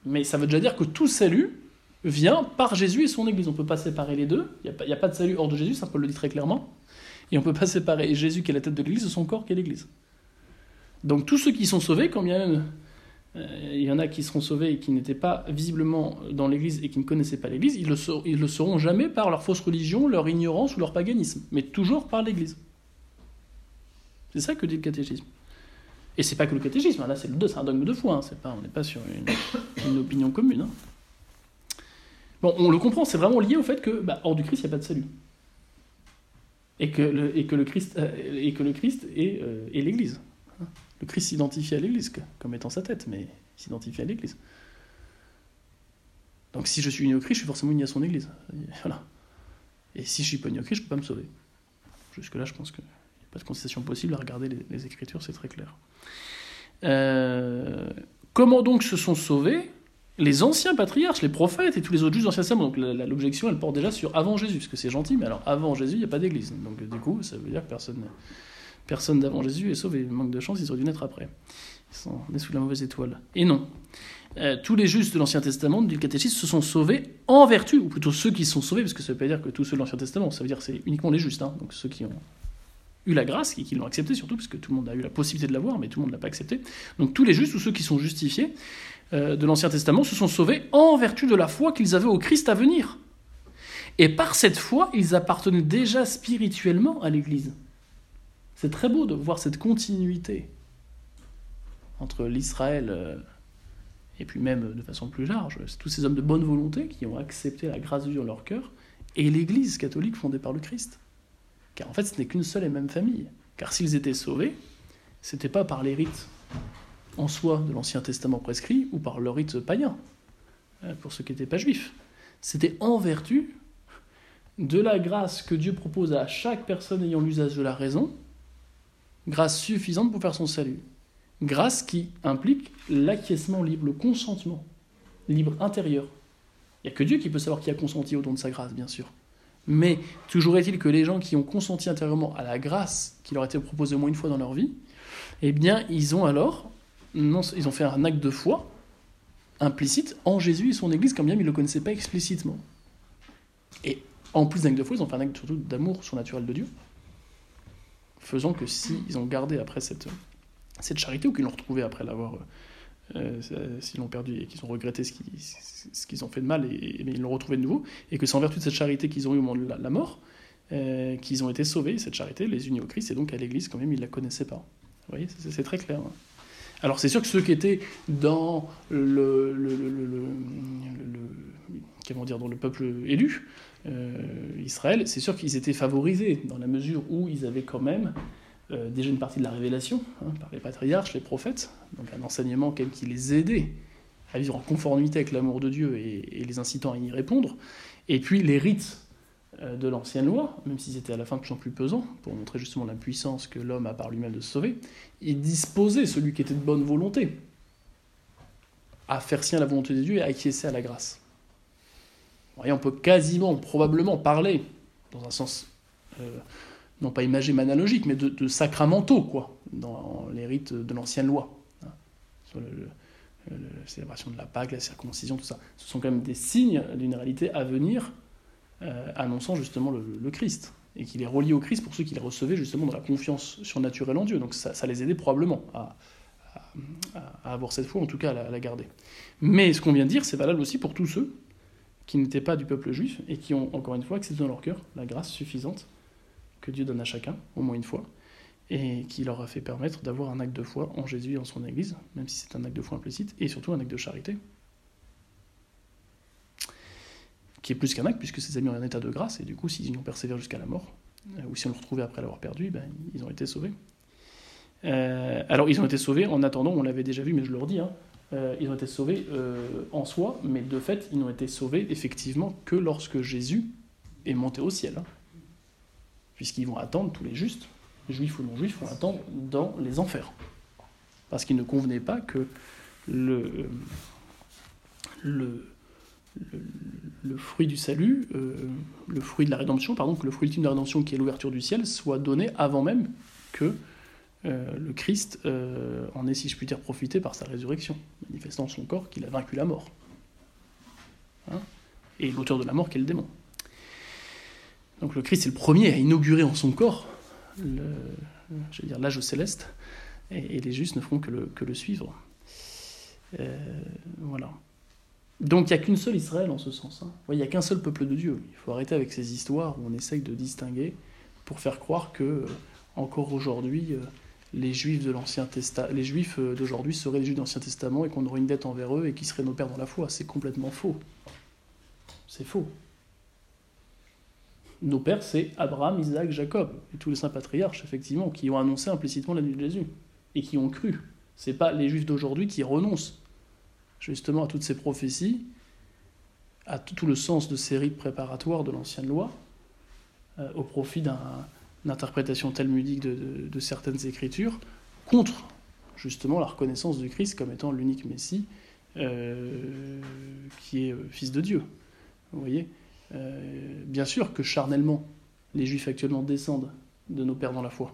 Mais ça veut déjà dire que tout salut vient par Jésus et son Église. On ne peut pas séparer les deux. Il n'y a, pas- de salut hors de Jésus, ça Paul le dit très clairement. Et on ne peut pas séparer Jésus qui est la tête de l'Église de son corps qui est l'Église. Donc tous ceux qui sont sauvés, quand bien euh, il y en a qui seront sauvés et qui n'étaient pas visiblement dans l'Église et qui ne connaissaient pas l'Église, ils ils le seront jamais par leur fausse religion, leur ignorance ou leur paganisme, mais toujours par l'Église. C'est ça que dit le catéchisme. Et c'est pas que le catéchisme, hein, là c'est le deux, c'est un dogme de foi, hein, pas, on n'est pas sur une, opinion commune. hein. Bon, on le comprend, c'est vraiment lié au fait que bah, hors du Christ, il n'y a pas de salut. Et que le, et que le Christ, euh, et que le Christ est, euh, l'Église. Le Christ s'identifie à l'Église comme étant sa tête, mais il s'identifie à l'Église. Donc si je suis uni au Christ, je suis forcément uni à son Église. Voilà. Et si je suis pas uni au Christ, je peux pas me sauver. Jusque-là, je pense qu'il n'y a pas de concession possible à regarder les Écritures, c'est très clair. Euh, comment donc se sont sauvés les anciens patriarches, les prophètes et tous les autres juges de l'Ancien Testament Donc l'objection, elle porte déjà sur avant Jésus, parce que c'est gentil, mais alors avant Jésus, il n'y a pas d'église. Donc du coup, ça veut dire que personne, personne d'avant Jésus est sauvé. Manque de chance, ils auraient dû naître après. Ils sont nés sous la mauvaise étoile. Et non. Euh, tous les justes de l'Ancien Testament, le catéchisme, se sont sauvés en vertu, ou plutôt ceux qui sont sauvés, parce que ça ne veut pas dire que tous ceux de l'Ancien Testament, ça veut dire c'est uniquement les justes, hein, donc ceux qui ont eu la grâce et qui l'ont accepté surtout, parce que tout le monde a eu la possibilité de l'avoir, mais tout le monde ne l'a pas accepté. Donc tous les justes, ou ceux qui sont justifiés euh, de l'Ancien Testament, se sont sauvés en vertu de la foi qu'ils avaient au Christ à venir. Et par cette foi, ils appartenaient déjà spirituellement à l'Église. C'est très beau de voir cette continuité entre l'Israël euh, et puis même de façon plus large, tous ces hommes de bonne volonté qui ont accepté la grâce de Dieu dans leur cœur, et l'Église catholique fondée par le Christ. Car en fait, ce n'est qu'une seule et même famille. Car s'ils étaient sauvés, c'était pas par les rites en soi de l'Ancien Testament prescrit ou par le rite païen, euh, pour ceux qui n'étaient pas juifs. C'était en vertu de la grâce que Dieu propose à chaque personne ayant l'usage de la raison, grâce suffisante pour faire son salut. Grâce qui implique l'acquiescement libre, le consentement libre intérieur. Il n'y a que Dieu qui peut savoir qui a consenti au don de sa grâce, bien sûr. Mais toujours est-il que les gens qui ont consenti intérieurement à la grâce qui leur a été proposée au moins une fois dans leur vie, eh bien, ils ont alors, non, ils ont fait un acte de foi implicite en Jésus et son Église, quand bien ils ne le connaissaient pas explicitement. Et en plus d'un acte de foi, ils ont fait un acte surtout d'amour surnaturel de Dieu, faisant que s'ils ont gardé après cette, cette charité, ou qu'ils l'ont retrouvée après l'avoir, euh, s'ils l'ont perdu et qu'ils ont regretté ce qu'ils, ont fait de mal, et, mais ils l'ont retrouvé de nouveau, et que c'est en vertu de cette charité qu'ils ont eu au moment de la, mort, euh, qu'ils ont été sauvés, cette charité, les unis au Christ, et donc à l'Église, quand même, ils ne la connaissaient pas. Vous voyez, c'est, très clair. hein. Alors c'est sûr que ceux qui étaient dans le, le, le, dire, dans le peuple élu, euh, Israël, c'est sûr qu'ils étaient favorisés, dans la mesure où ils avaient quand même euh, déjà une partie de la révélation hein, par les patriarches, les prophètes, donc un enseignement qui les aidait à vivre en conformité avec l'amour de Dieu et, et les incitant à y répondre, et puis les rites euh, de l'ancienne loi, même s'ils étaient à la fin de plus plus pesants, pour montrer justement la puissance que l'homme a par lui-même de se sauver, il disposait celui qui était de bonne volonté à faire sien la volonté de Dieu et à acquiescer à la grâce. Voyez, on peut quasiment, probablement parler, dans un sens euh, non pas imagé mais analogique, mais de, sacramentaux, quoi, dans les rites de l'ancienne loi. Hein, la célébration de la Pâque, la circoncision, tout ça. Ce sont quand même des signes d'une réalité à venir euh, annonçant justement le, Christ, et qu'il est relié au Christ pour ceux qui le recevaient justement dans la confiance surnaturelle en Dieu. Donc ça, les aidait probablement à, avoir cette foi, en tout cas à la, garder. Mais ce qu'on vient de dire, c'est valable aussi pour tous ceux qui n'étaient pas du peuple juif et qui ont encore une fois accepté dans leur cœur la grâce suffisante que Dieu donne à chacun, au moins une fois, et qui leur a fait permettre d'avoir un acte de foi en Jésus et en son Église, même si c'est un acte de foi implicite, et surtout un acte de charité, qui est plus qu'un acte, puisque ses amis ont un état de grâce, et du coup, s'ils y ont persévéré jusqu'à la mort, euh, ou si on le retrouvait après l'avoir perdu, ben, ils ont été sauvés. Euh, alors, ils ont été sauvés en attendant, on l'avait déjà vu, mais je le redis, hein, euh, ils ont été sauvés en soi, mais de fait, ils n'ont été sauvés effectivement que lorsque Jésus est monté au ciel. Hein. Puisqu'ils vont attendre, tous les justes, juifs ou non juifs, vont attendre dans les enfers. Parce qu'il ne convenait pas que le, fruit du salut, euh, le fruit de la rédemption, pardon, que le fruit ultime de la rédemption qui est l'ouverture du ciel soit donné avant même que euh, le Christ euh, en ait, si je puis dire, profité par sa résurrection, manifestant son corps qu'il a vaincu la mort. Hein? Et l'auteur de la mort qui est le démon. Donc le Christ est le premier à inaugurer en son corps l'âge céleste, et, les justes ne feront que le, suivre. voilà. Donc il n'y a qu'une seule Israël en ce sens. Hein. Il n'y a qu'un seul peuple de Dieu. Il faut arrêter avec ces histoires où on essaye de distinguer pour faire croire que euh, encore aujourd'hui euh, les Juifs de l'Ancien Testament, les Juifs euh, d'aujourd'hui seraient les Juifs de l'Ancien Testament et qu'on aurait une dette envers eux et qui seraient nos pères dans la foi. C'est complètement faux. C'est faux. Nos pères, c'est Abraham, Isaac, Jacob et tous les saints patriarches, effectivement, qui ont annoncé implicitement la nuit de Jésus et qui ont cru. C'est pas les Juifs d'aujourd'hui qui renoncent justement à toutes ces prophéties, à tout le sens de ces rites préparatoires de l'ancienne loi, euh, au profit d'une interprétation talmudique de, de, certaines écritures, contre justement la reconnaissance du Christ comme étant l'unique Messie euh, qui est euh, fils de Dieu. Vous voyez? Bien sûr que charnellement, les Juifs actuellement descendent de nos pères dans la foi.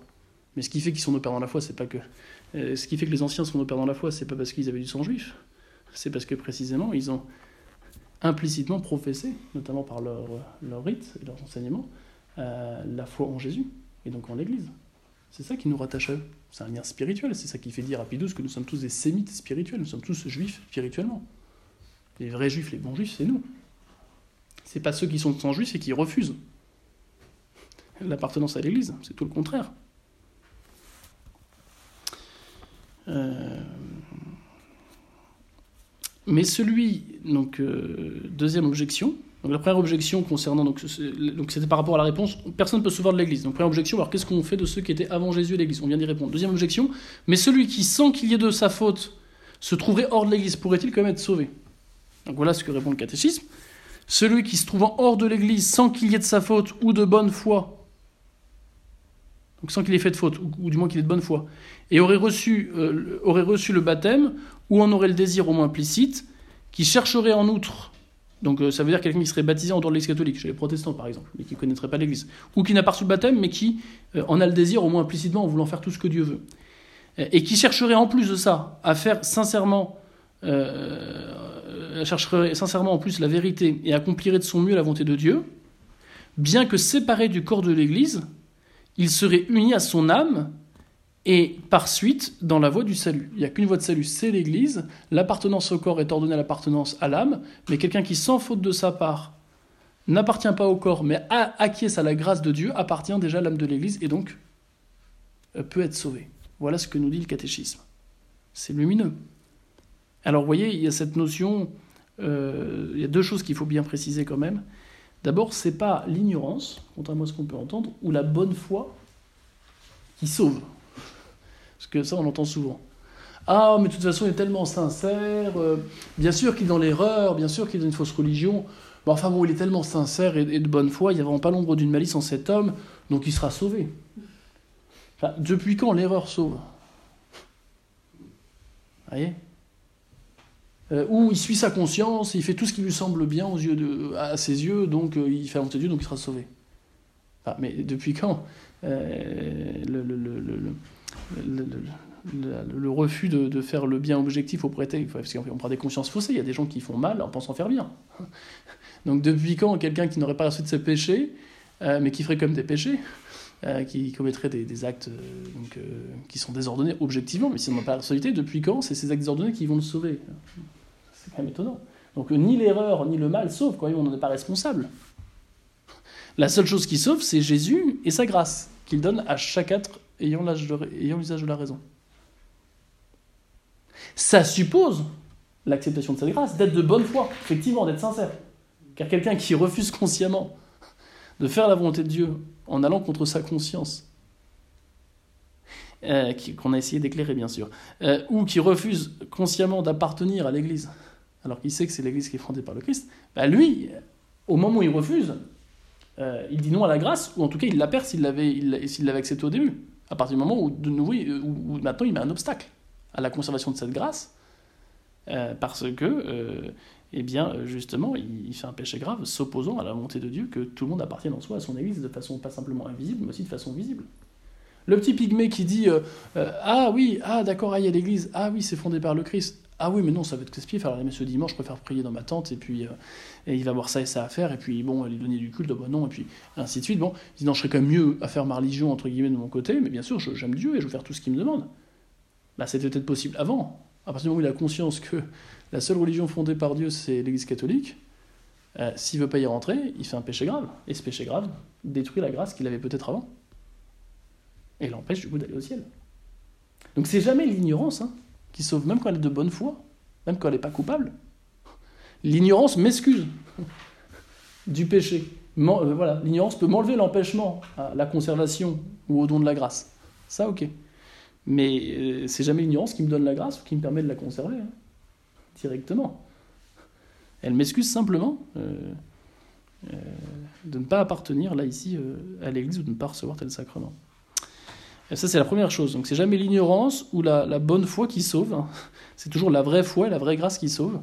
Mais ce qui fait qu'ils sont nos pères dans la foi, c'est pas que. ce qui fait que les anciens sont nos pères dans la foi, c'est pas parce qu'ils avaient du sang juif c'est parce que précisément, ils ont implicitement professé, notamment par leur, leur rite et leurs enseignements, euh, la foi en Jésus, et donc en l'Église. C'est ça qui nous rattache à eux. C'est un lien spirituel, c'est ça qui fait dire à Pidous que nous sommes tous des sémites spirituels, nous sommes tous juifs spirituellement. Les vrais juifs, les bons juifs, c'est nous. C'est pas ceux qui sont sans juifs et qui refusent l'appartenance à l'Église, c'est tout le contraire. Euh, mais celui, donc, euh, deuxième objection, donc la première objection concernant, donc c'était par rapport à la réponse, personne ne peut se souvenir de l'Église. Donc première objection, alors qu'est-ce qu'on fait de ceux qui étaient avant Jésus et l'Église? On vient d'y répondre. Deuxième objection, mais celui qui, sans qu'il y ait de sa faute, se trouverait hors de l'Église, pourrait-il quand même être sauvé? Donc voilà ce que répond le catéchisme. Celui qui se trouvant hors de l'Église, sans qu'il y ait de sa faute ou de bonne foi, donc sans qu'il ait fait de faute, ou, du moins qu'il ait de bonne foi, et aurait reçu, euh, aurait reçu le baptême, ou en aurait le désir au moins implicite, qui chercherait en outre, donc euh, ça veut dire quelqu'un qui serait baptisé en dehors de l'Église catholique, chez les protestants par exemple, mais qui ne connaîtrait pas l'Église, ou qui n'a pas reçu le baptême, mais qui euh, en a le désir au moins implicitement en voulant faire tout ce que Dieu veut, et qui chercherait en plus de ça à faire sincèrement, chercherait sincèrement en plus la vérité et accomplirait de son mieux la volonté de Dieu, bien que séparé du corps de l'Église, il serait uni à son âme et par suite dans la voie du salut. Il n'y a qu'une voie de salut, c'est l'Église. L'appartenance au corps est ordonnée à l'appartenance à l'âme, mais quelqu'un qui, sans faute de sa part, n'appartient pas au corps, mais acquiesce à la grâce de Dieu, appartient déjà à l'âme de l'Église et donc euh, peut être sauvé. Voilà ce que nous dit le catéchisme. C'est lumineux. Alors vous voyez, il y a cette notion, euh, il y a deux choses qu'il faut bien préciser quand même. D'abord, c'est pas l'ignorance, contrairement à ce qu'on peut entendre, ou la bonne foi qui sauve. Parce que ça, on l'entend souvent. Ah, mais de toute façon, il est tellement sincère. euh, bien sûr qu'il est dans l'erreur, bien sûr qu'il est dans une fausse religion. Mais enfin bon, il est tellement sincère et, de bonne foi, il n'y a vraiment pas l'ombre d'une malice en cet homme, donc il sera sauvé. Depuis quand l'erreur sauve? Vous voyez? Euh, Ou il suit sa conscience, il fait tout ce qui lui semble bien aux yeux de, à ses yeux, donc euh, il fait volonté de Dieu, donc il sera sauvé. Mais depuis quand euh, le, refus de, faire le bien objectif au prétexte, parce qu'on prend des consciences faussées, il y a des gens qui font mal en pensant faire bien. Donc depuis quand quelqu'un qui n'aurait pas reçu de ses péchés, euh, mais qui ferait comme des péchés, qui commettrait des, actes qui sont désordonnés objectivement, mais s'ils n'ont pas la responsabilité, depuis quand c'est ces actes désordonnés qui vont le sauver? C'est quand même étonnant. Donc euh, ni l'erreur ni le mal sauvent, quand même on n'en est pas responsable. La seule chose qui sauve, c'est Jésus et sa grâce, qu'il donne à chaque être ayant l'usage de la raison. Ça suppose l'acceptation de cette grâce, d'être de bonne foi, effectivement, d'être sincère. Car quelqu'un qui refuse consciemment de faire la volonté de Dieu en allant contre sa conscience, euh, qu'on a essayé d'éclairer bien sûr, euh, ou qui refuse consciemment d'appartenir à l'Église, alors qu'il sait que c'est l'Église qui est fondée par le Christ, bah lui, au moment où il refuse, euh, il dit non à la grâce, ou en tout cas il la perd s'il l'avait, il l'a- s'il l'avait accepté au début. À partir du moment où, maintenant il met un obstacle à la conservation de cette grâce, euh, parce que, euh, eh bien, justement, il, fait un péché grave, s'opposant à la volonté de Dieu que tout le monde appartienne en soi à son Église de façon pas simplement invisible, mais aussi de façon visible. Le petit pygmée qui dit euh, Ah oui, ah d'accord, ah, il y a l'Église, ah oui, c'est fondé par le Christ. Ah oui, mais non, ça va être casse-pied, faire la ce dimanche, je préfère prier dans ma tente, et puis euh, et il va avoir ça et ça à faire, et puis bon, lui donner du culte, bon non, et puis ainsi de suite. Bon, il je serais quand même mieux à faire ma religion, entre guillemets, de mon côté, mais bien sûr, j'aime Dieu et je veux faire tout ce qu'il me demande. Bah, c'était peut-être possible avant. À partir du moment où il a conscience que la seule religion fondée par Dieu, c'est l'Église catholique, euh, s'il veut pas y rentrer, il fait un péché grave. Et ce péché grave détruit la grâce qu'il avait peut-être avant. Et l'empêche du coup d'aller au ciel. Donc c'est jamais l'ignorance hein, qui sauve, même quand elle est de bonne foi, même quand elle n'est pas coupable. L'ignorance m'excuse du péché. Euh, voilà, l'ignorance peut m'enlever l'empêchement à la conservation ou au don de la grâce. Ça, ok. Mais euh, c'est jamais l'ignorance qui me donne la grâce ou qui me permet de la conserver, hein, directement. Elle m'excuse simplement euh, euh, de ne pas appartenir, là, ici, à l'Église ou de ne pas recevoir tel sacrement. Ça, c'est la première chose. Donc, c'est jamais l'ignorance ou la, bonne foi qui sauve. hein. C'est toujours la vraie foi et la vraie grâce qui sauve.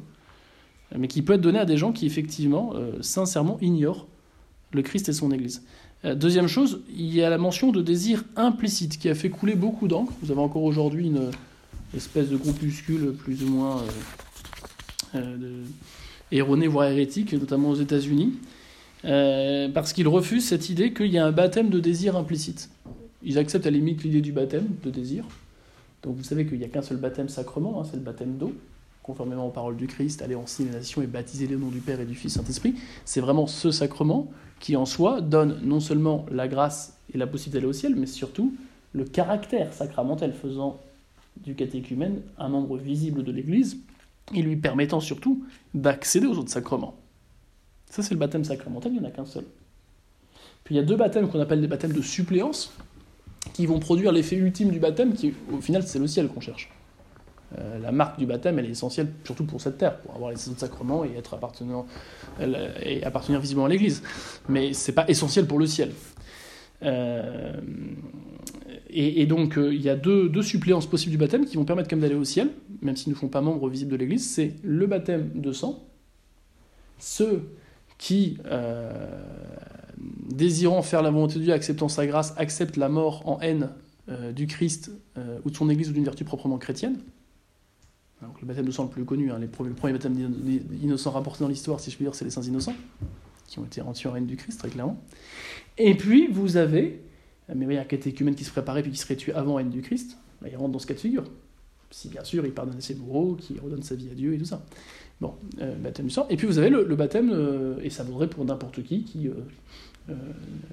Mais qui peut être donnée à des gens qui, effectivement, euh, sincèrement, ignorent le Christ et son Église. Euh, Deuxième chose, il y a la mention de désir implicite qui a fait couler beaucoup d'encre. Vous avez encore aujourd'hui une espèce de groupuscule plus ou moins euh, euh, erroné, voire hérétique, notamment aux États-Unis, euh, parce qu'ils refusent cette idée qu'il y a un baptême de désir implicite. Ils acceptent à la limite l'idée du baptême de désir. Donc vous savez qu'il n'y a qu'un seul baptême sacrement, hein, c'est le baptême d'eau, conformément aux paroles du Christ, allez en les et baptisez-les au nom du Père et du Fils Saint-Esprit. C'est vraiment ce sacrement qui en soi donne non seulement la grâce et la possibilité d'aller au ciel, mais surtout le caractère sacramentel faisant du catéchumène un membre visible de l'Église et lui permettant surtout d'accéder aux autres sacrements. Ça, c'est le baptême sacramentel, il n'y en a qu'un seul. Puis il y a deux baptêmes qu'on appelle des baptêmes de suppléance, qui vont produire l'effet ultime du baptême, qui au final, c'est le ciel qu'on cherche. Euh, la marque du baptême, elle est essentielle surtout pour cette terre, pour avoir les autres sacrements et être appartenant et appartenir visiblement à l'Église. Mais c'est pas essentiel pour le ciel. Euh, et, donc, euh, il y a deux, deux suppléances possibles du baptême qui vont permettre comme d'aller au ciel, même s'ils ne font pas membre visible de l'Église. C'est le baptême de sang. Ceux qui, désirant faire la volonté de Dieu, acceptant sa grâce, acceptent la mort en haine euh, du Christ euh, ou de son Église ou d'une vertu proprement chrétienne. Donc, le baptême de sang le plus connu, hein, les premiers, le premier baptême d'innocents rapporté dans l'histoire, si je puis dire, c'est les saints innocents, qui ont été rendus en haine du Christ, très clairement. Et puis, vous avez, mais il y a un catéchumène qui se préparait puis qui serait tué avant haine du Christ, là, il rentre dans ce cas de figure. Si bien sûr, il pardonne ses bourreaux, qu'il redonne sa vie à Dieu et tout ça. Bon, euh, baptême du sang. Et puis vous avez le, le baptême, et ça vaudrait pour n'importe qui, qui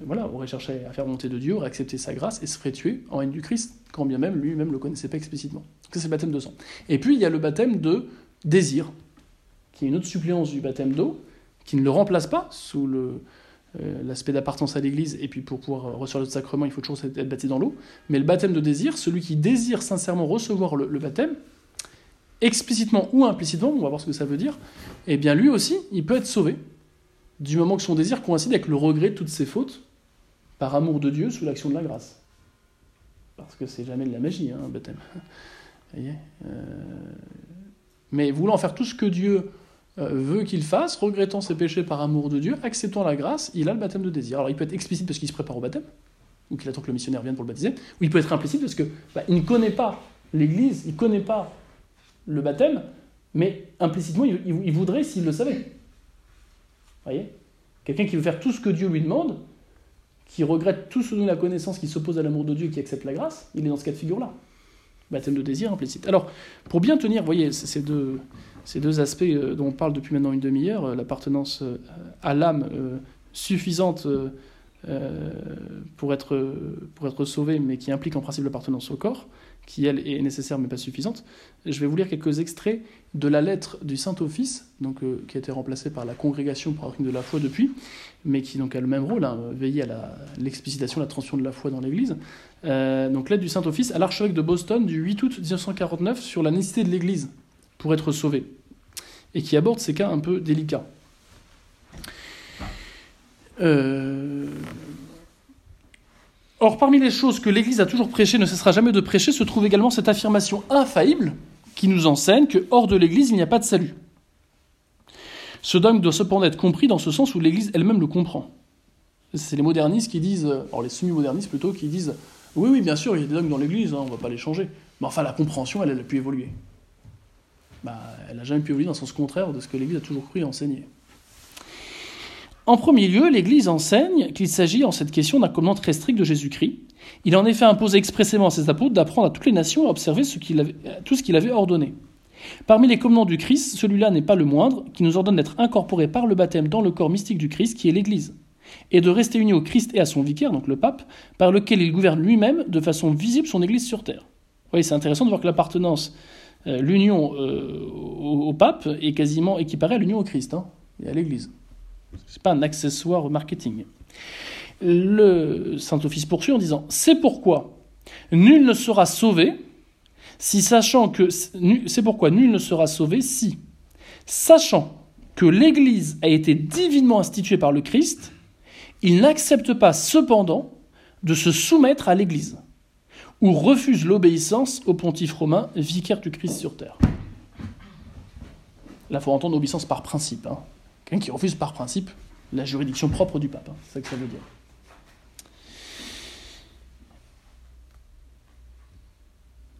voilà, aurait cherché à faire monter de Dieu, aurait accepté sa grâce et serait tué en haine du Christ, quand bien même lui-même ne le connaissait pas explicitement. Ça, c'est le baptême de sang. Et puis il y a le baptême de désir, qui est une autre suppléance du baptême d'eau, qui ne le remplace pas sous euh, l'aspect d'appartenance à l'Église, et puis pour pouvoir recevoir le sacrement, il faut toujours être baptisé dans l'eau. Mais le baptême de désir, celui qui désire sincèrement recevoir le, le, baptême, explicitement ou implicitement, on va voir ce que ça veut dire, eh bien lui aussi, il peut être sauvé, du moment que son désir coïncide avec le regret de toutes ses fautes, par amour de Dieu, sous l'action de la grâce. Parce que c'est jamais de la magie, hein, un baptême. euh, Mais voulant faire tout ce que Dieu euh, veut qu'il fasse, regrettant ses péchés par amour de Dieu, acceptant la grâce, il a le baptême de désir. Alors il peut être explicite parce qu'il se prépare au baptême, ou qu'il attend que le missionnaire vienne pour le baptiser, ou il peut être implicite parce qu'il bah, ne connaît pas l'Église, il ne connaît pas le baptême, mais implicitement il voudrait s'il le savait. Voyez Quelqu'un qui veut faire tout ce que Dieu lui demande, qui regrette tout ce dont la connaissance, qui s'oppose à l'amour de Dieu, qui accepte la grâce, il est dans ce cas de figure-là. Baptême de désir implicite. Alors, pour bien tenir, vous voyez, ces deux, ces deux aspects euh, dont on parle depuis maintenant une demi-heure, euh, l'appartenance euh, à l'âme suffisante pour être, pour être sauvé, mais qui implique en principe l'appartenance au corps, qui elle est nécessaire mais pas suffisante. Je vais vous lire quelques extraits de la lettre du Saint-Office, donc, qui a été remplacée par la Congrégation pour la de la foi depuis, mais qui donc a le même rôle, hein, veiller à l'explicitation, la, transmission de la foi dans l'Église. donc lettre du Saint-Office à l'archevêque de Boston du 8 août 1949 sur la nécessité de l'Église pour être sauvé, et qui aborde ces cas un peu délicats. Euh, or, parmi les choses que l'Église a toujours prêchées, ne cessera jamais de prêcher, se trouve également cette affirmation infaillible qui nous enseigne que hors de l'Église, il n'y a pas de salut. Ce dogme doit cependant être compris dans ce sens où l'Église elle-même le comprend. C'est les modernistes qui disent, alors les semi-modernistes plutôt, qui disent Oui, oui, bien sûr, il y a des dogmes dans l'Église, hein, on ne va pas les changer. Mais enfin, la compréhension, elle, a pu évoluer. Bah, elle n'a jamais pu évoluer dans le sens contraire de ce que l'Église a toujours cru et enseigné. En premier lieu, l'Église enseigne qu'il s'agit en cette question d'un commandement très strict de Jésus-Christ. Il en effet imposé expressément à ses apôtres d'apprendre à toutes les nations à observer tout ce qu'il avait ordonné. Parmi les commandements du Christ, celui-là n'est pas le moindre, qui nous ordonne d'être incorporés par le baptême dans le corps mystique du Christ, qui est l'Église, et de rester unis au Christ et à son vicaire, donc le pape, par lequel il gouverne lui-même de façon visible son Église sur terre. Vous c'est intéressant de voir que l'appartenance euh, l'union euh, au, pape est quasiment équiparée à l'union au Christ hein, et à l'Église. Ce n'est pas un accessoire marketing. Le Saint-Office poursuit en disant C'est pourquoi nul ne sera sauvé si sachant que c'est pourquoi nul ne sera sauvé si sachant que l'Église a été divinement instituée par le Christ, il n'accepte pas cependant de se soumettre à l'Église ou refuse l'obéissance au pontife romain, vicaire du Christ sur terre. Là, il faut entendre l'obéissance par principe. Hein. Quelqu'un qui refuse par principe la juridiction propre du pape. Hein. C'est ça que ça veut dire.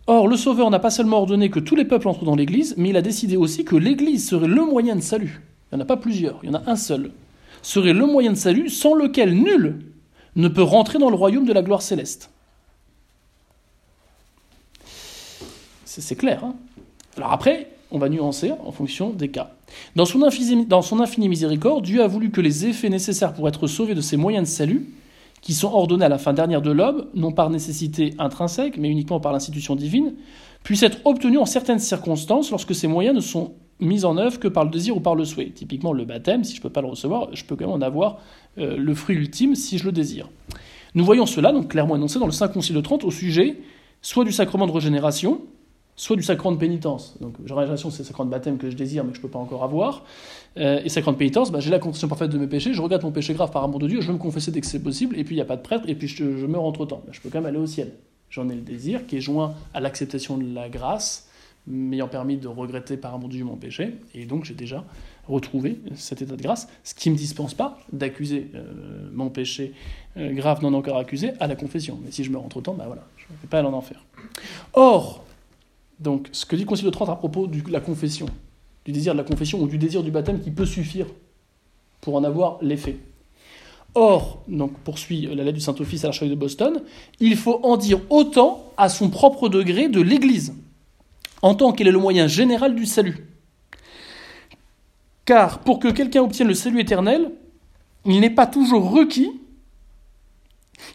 Or, le Sauveur n'a pas seulement ordonné que tous les peuples entrent dans l'Église, mais il a décidé aussi que l'Église serait le moyen de salut. Il n'y en a pas plusieurs, il y en a un seul. Serait le moyen de salut sans lequel nul ne peut rentrer dans le royaume de la gloire céleste. C'est clair. Hein Alors après, on va nuancer en fonction des cas. Dans son, infinie miséricorde, Dieu a voulu que les effets nécessaires pour être sauvé de ces moyens de salut, qui sont ordonnés à la fin dernière de l'homme, non par nécessité intrinsèque, mais uniquement par l'institution divine, puissent être obtenus en certaines circonstances lorsque ces moyens ne sont mis en œuvre que par le désir ou par le souhait. Typiquement le baptême, si je ne peux pas le recevoir, je peux quand même en avoir euh, le fruit ultime si je le désire. Nous voyons cela donc clairement énoncé dans le Saint Concile de Trente au sujet soit du sacrement de régénération, soit du sacrement de pénitence. Donc, régénération, c'est le sacrement de baptême que je désire mais que je ne peux pas encore avoir. Euh, et sacrement de pénitence, bah, j'ai la confession parfaite de mes péchés, je regarde mon péché grave par amour de Dieu, je veux me confesser dès que c'est possible, et puis il n'y a pas de prêtre, et puis je, meurs entre temps. Bah, je peux quand même aller au ciel. J'en ai le désir qui est joint à l'acceptation de la grâce, m'ayant permis de regretter par amour de Dieu mon péché, et donc j'ai déjà retrouvé cet état de grâce, ce qui ne me dispense pas d'accuser euh, mon péché euh, grave non encore accusé à la confession. Mais si je meurs entre temps, bah voilà, je ne vais pas aller en enfer. Or, donc, ce que dit le Concile de Trente à propos de la confession, du désir de la confession ou du désir du baptême qui peut suffire pour en avoir l'effet. Or, donc poursuit la lettre du Saint-Office à l'archevêque de Boston, il faut en dire autant à son propre degré de l'Église, en tant qu'elle est le moyen général du salut. Car pour que quelqu'un obtienne le salut éternel, il n'est pas toujours requis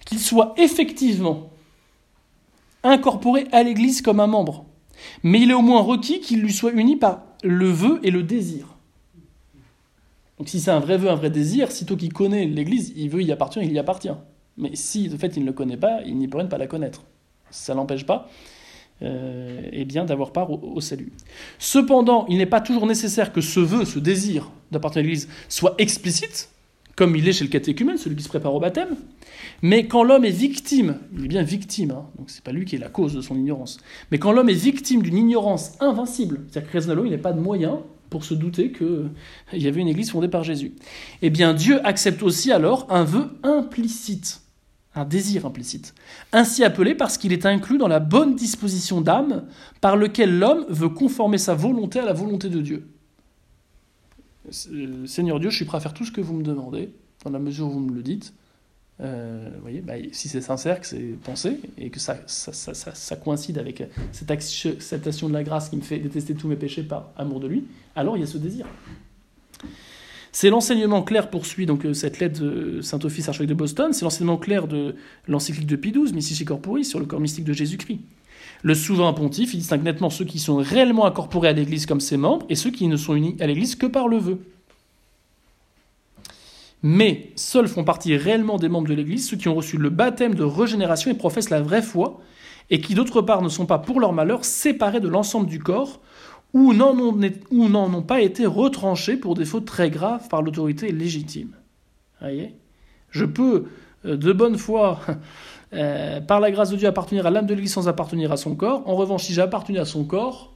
qu'il soit effectivement incorporé à l'Église comme un membre mais il est au moins requis qu'il lui soit uni par le vœu et le désir. Donc si c'est un vrai vœu, un vrai désir, sitôt qu'il connaît l'Église, il veut y appartenir, il y appartient. Mais si de fait il ne le connaît pas, il n'y peut rien de pas la connaître. Ça l'empêche pas euh, eh bien d'avoir part au, au salut. Cependant, il n'est pas toujours nécessaire que ce vœu, ce désir d'appartenir à l'Église soit explicite, comme il est chez le catéchumène, celui qui se prépare au baptême, mais quand l'homme est victime, il est bien victime, hein, donc c'est pas lui qui est la cause de son ignorance, mais quand l'homme est victime d'une ignorance invincible, c'est-à-dire que Resnalo, il n'a pas de moyen pour se douter qu'il y avait une église fondée par Jésus, eh bien Dieu accepte aussi alors un vœu implicite, un désir implicite, ainsi appelé parce qu'il est inclus dans la bonne disposition d'âme par lequel l'homme veut conformer sa volonté à la volonté de Dieu. Euh, Seigneur Dieu, je suis prêt à faire tout ce que vous me demandez, dans la mesure où vous me le dites. Euh, voyez, bah, si c'est sincère, que c'est pensé, et que ça, ça, ça, ça coïncide avec cette acceptation de la grâce qui me fait détester tous mes péchés par amour de lui, alors il y a ce désir. C'est l'enseignement clair, poursuit donc euh, cette lettre de Saint-Office, archevêque de Boston, c'est l'enseignement clair de l'encyclique de Pie XII, Mystici Corporis, sur le corps mystique de Jésus-Christ. Le souverain pontife, distingue nettement ceux qui sont réellement incorporés à l'Église comme ses membres et ceux qui ne sont unis à l'Église que par le vœu. Mais seuls font partie réellement des membres de l'Église ceux qui ont reçu le baptême de régénération et professent la vraie foi, et qui d'autre part ne sont pas pour leur malheur séparés de l'ensemble du corps, ou n'en ont, ont, pas été retranchés pour des fautes très graves par l'autorité légitime. Voyez? Je peux, euh, de bonne foi, euh, par la grâce de Dieu, appartenir à l'âme de l'Église sans appartenir à son corps. En revanche, si j'ai appartenu à son corps,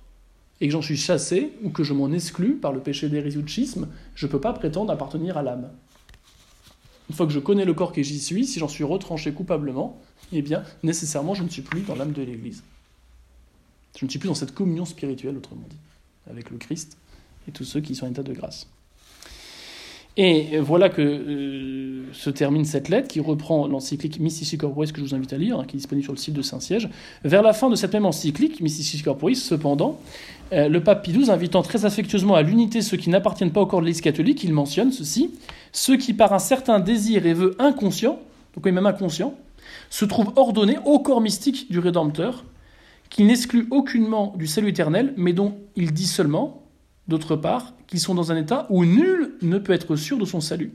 et que j'en suis chassé, ou que je m'en exclus par le péché d'hérésie ou de schisme, je ne peux pas prétendre appartenir à l'âme. Une fois que je connais le corps que j'y suis, si j'en suis retranché coupablement, eh bien, nécessairement, je ne suis plus dans l'âme de l'Église. Je ne suis plus dans cette communion spirituelle, autrement dit, avec le Christ et tous ceux qui sont en état de grâce. Et voilà que euh, se termine cette lettre qui reprend l'encyclique Mystici Corporis que je vous invite à lire, hein, qui est disponible sur le site de Saint-Siège. Vers la fin de cette même encyclique, Mystici Corporis, cependant, euh, le pape Pie XII, invitant très affectueusement à l'unité ceux qui n'appartiennent pas au corps de l'Église catholique, il mentionne ceci ceux qui, par un certain désir et vœu inconscient, donc même inconscient, se trouvent ordonnés au corps mystique du Rédempteur, qui n'exclut aucunement du salut éternel, mais dont il dit seulement, d'autre part, qu'ils sont dans un état où nul ne peut être sûr de son salut,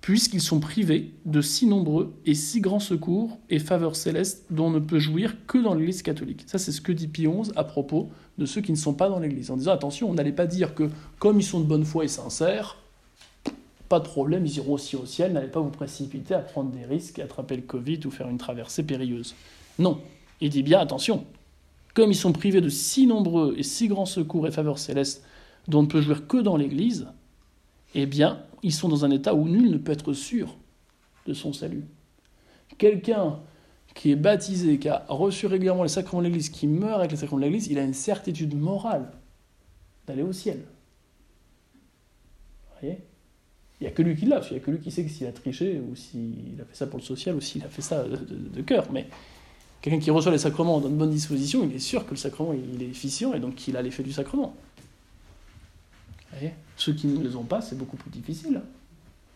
puisqu'ils sont privés de si nombreux et si grands secours et faveurs célestes dont on ne peut jouir que dans l'Église catholique. Ça, c'est ce que dit Pie XI à propos de ceux qui ne sont pas dans l'Église, en disant attention, on n'allait pas dire que comme ils sont de bonne foi et sincères, pas de problème, ils iront aussi au ciel, n'allez pas vous précipiter à prendre des risques, attraper le Covid ou faire une traversée périlleuse. Non, il dit bien attention, comme ils sont privés de si nombreux et si grands secours et faveurs célestes dont on ne peut jouir que dans l'Église, eh bien, ils sont dans un état où nul ne peut être sûr de son salut. Quelqu'un qui est baptisé, qui a reçu régulièrement les sacrements de l'Église, qui meurt avec les sacrements de l'Église, il a une certitude morale d'aller au ciel. Vous voyez? Il n'y a que lui qui l'a, il n'y a que lui qui sait s'il a triché ou s'il a fait ça pour le social ou s'il a fait ça de, de cœur. Mais quelqu'un qui reçoit les sacrements dans de bonnes dispositions, il est sûr que le sacrement il est efficient et donc qu'il a l'effet du sacrement. Ceux qui ne les ont pas, c'est beaucoup plus difficile.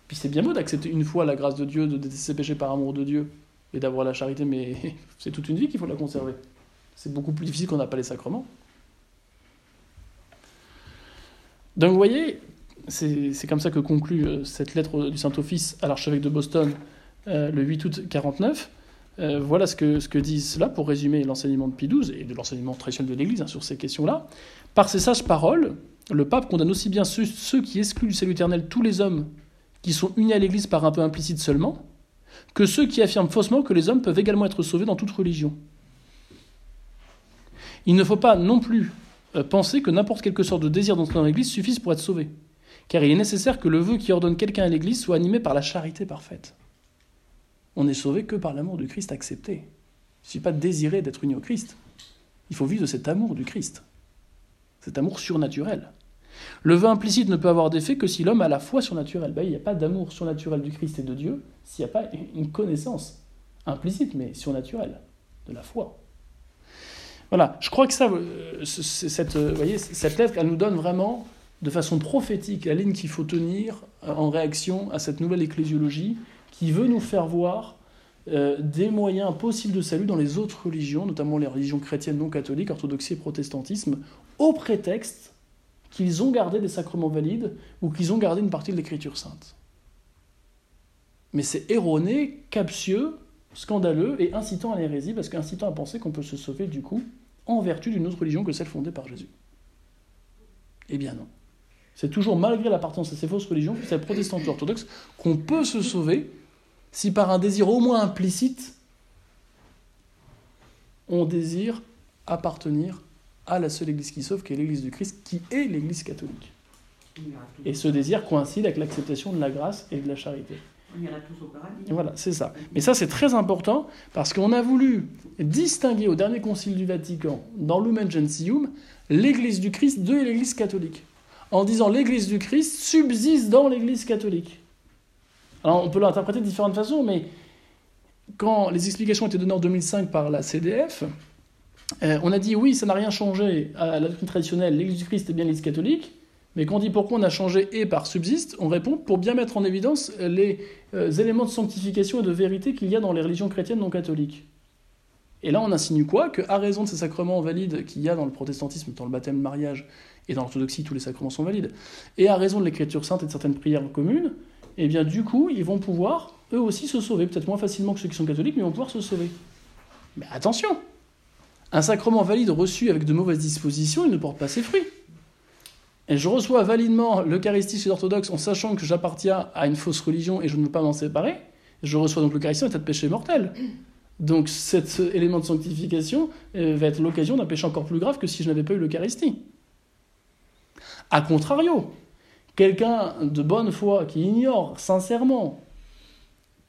Puis c'est bien beau d'accepter une fois la grâce de Dieu, de détester ses péchés par amour de Dieu et d'avoir la charité, mais c'est toute une vie qu'il faut la conserver. C'est beaucoup plus difficile qu'on n'a pas les sacrements. Donc vous voyez, c'est comme ça que conclut euh, cette lettre du Saint-Office à l'archevêque de Boston euh, le 8 août 49. Euh, voilà ce que, ce que dit cela pour résumer l'enseignement de Pie XII et de l'enseignement traditionnel de l'Église hein, sur ces questions-là. Par ces sages paroles, le pape condamne aussi bien ceux, qui excluent du salut éternel tous les hommes qui sont unis à l'Église par un peu implicite seulement, que ceux qui affirment faussement que les hommes peuvent également être sauvés dans toute religion. Il ne faut pas non plus euh, penser que n'importe quelque sorte de désir d'entrer dans l'Église suffise pour être sauvé, car il est nécessaire que le vœu qui ordonne quelqu'un à l'Église soit animé par la charité parfaite. On n'est sauvé que par l'amour du Christ accepté. Il ne suffit pas de désirer d'être uni au Christ. Il faut vivre de cet amour du Christ cet amour surnaturel. Le vœu implicite ne peut avoir d'effet que si l'homme a la foi surnaturelle. Ben, il n'y a pas d'amour surnaturel du Christ et de Dieu s'il n'y a pas une connaissance implicite, mais surnaturelle, de la foi. Voilà, je crois que ça, euh, cette, euh, cette lettre, elle nous donne vraiment de façon prophétique la ligne qu'il faut tenir euh, en réaction à cette nouvelle ecclésiologie qui veut nous faire voir des moyens possibles de salut dans les autres religions, notamment les religions chrétiennes non catholiques, orthodoxie et protestantisme, au prétexte qu'ils ont gardé des sacrements valides ou qu'ils ont gardé une partie de l'écriture sainte. Mais c'est erroné, captieux, scandaleux et incitant à l'hérésie, parce qu'incitant à penser qu'on peut se sauver du coup en vertu d'une autre religion que celle fondée par Jésus. Eh bien non. C'est toujours malgré l'appartenance à ces fausses religions, c'est protestante ou orthodoxe, qu'on peut se sauver si par un désir au moins implicite, on désire appartenir à la seule Église qui sauve, qui est l'Église du Christ, qui est l'Église catholique. Et ce désir coïncide avec l'acceptation de la grâce et de la charité. On ira tous au paradis. Voilà, c'est ça. Mais ça, c'est très important parce qu'on a voulu distinguer au dernier concile du Vatican, dans Lumen Gentium, l'Église du Christ de l'Église catholique. En disant l'Église du Christ subsiste dans l'Église catholique. Alors, on peut l'interpréter de différentes façons, mais quand les explications étaient données en 2005 par la CDF, euh, on a dit oui, ça n'a rien changé à la doctrine traditionnelle, l'Église du Christ est bien l'Église catholique, mais quand on dit pourquoi on a changé et par subsiste, on répond pour bien mettre en évidence les euh, éléments de sanctification et de vérité qu'il y a dans les religions chrétiennes non catholiques. Et là, on insinue quoi? Que à raison de ces sacrements valides qu'il y a dans le protestantisme, dans le baptême, le mariage, et dans l'orthodoxie, tous les sacrements sont valides, et à raison de l'écriture sainte et de certaines prières communes, eh bien du coup, ils vont pouvoir eux aussi se sauver, peut-être moins facilement que ceux qui sont catholiques, mais ils vont pouvoir se sauver. Mais attention Un sacrement valide reçu avec de mauvaises dispositions, il ne porte pas ses fruits. Et je reçois validement l'Eucharistie chez l'orthodoxe en sachant que j'appartiens à une fausse religion et je ne veux pas m'en séparer. Je reçois donc l'Eucharistie en état de péché mortel. Donc cet élément de sanctification euh, va être l'occasion d'un péché encore plus grave que si je n'avais pas eu l'Eucharistie. A contrario, quelqu'un de bonne foi qui ignore sincèrement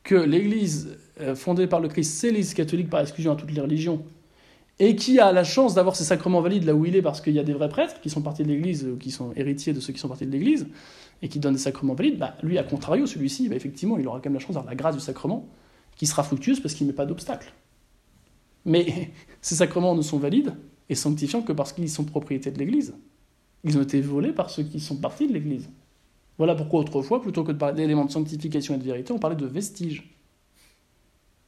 que l'Église euh, fondée par le Christ, c'est l'Église catholique par exclusion à toutes les religions, et qui a la chance d'avoir ses sacrements valides là où il est parce qu'il y a des vrais prêtres qui sont partis de l'Église ou qui sont héritiers de ceux qui sont partis de l'Église et qui donnent des sacrements valides, bah, lui, à contrario, celui-ci, bah, effectivement, il aura quand même la chance d'avoir la grâce du sacrement qui sera fructueuse parce qu'il ne met pas d'obstacle. Mais ces sacrements ne sont valides et sanctifiants que parce qu'ils sont propriété de l'Église. Ils ont été volés par ceux qui sont partis de l'Église. Voilà pourquoi autrefois, plutôt que de parler d'éléments de sanctification et de vérité, on parlait de vestiges.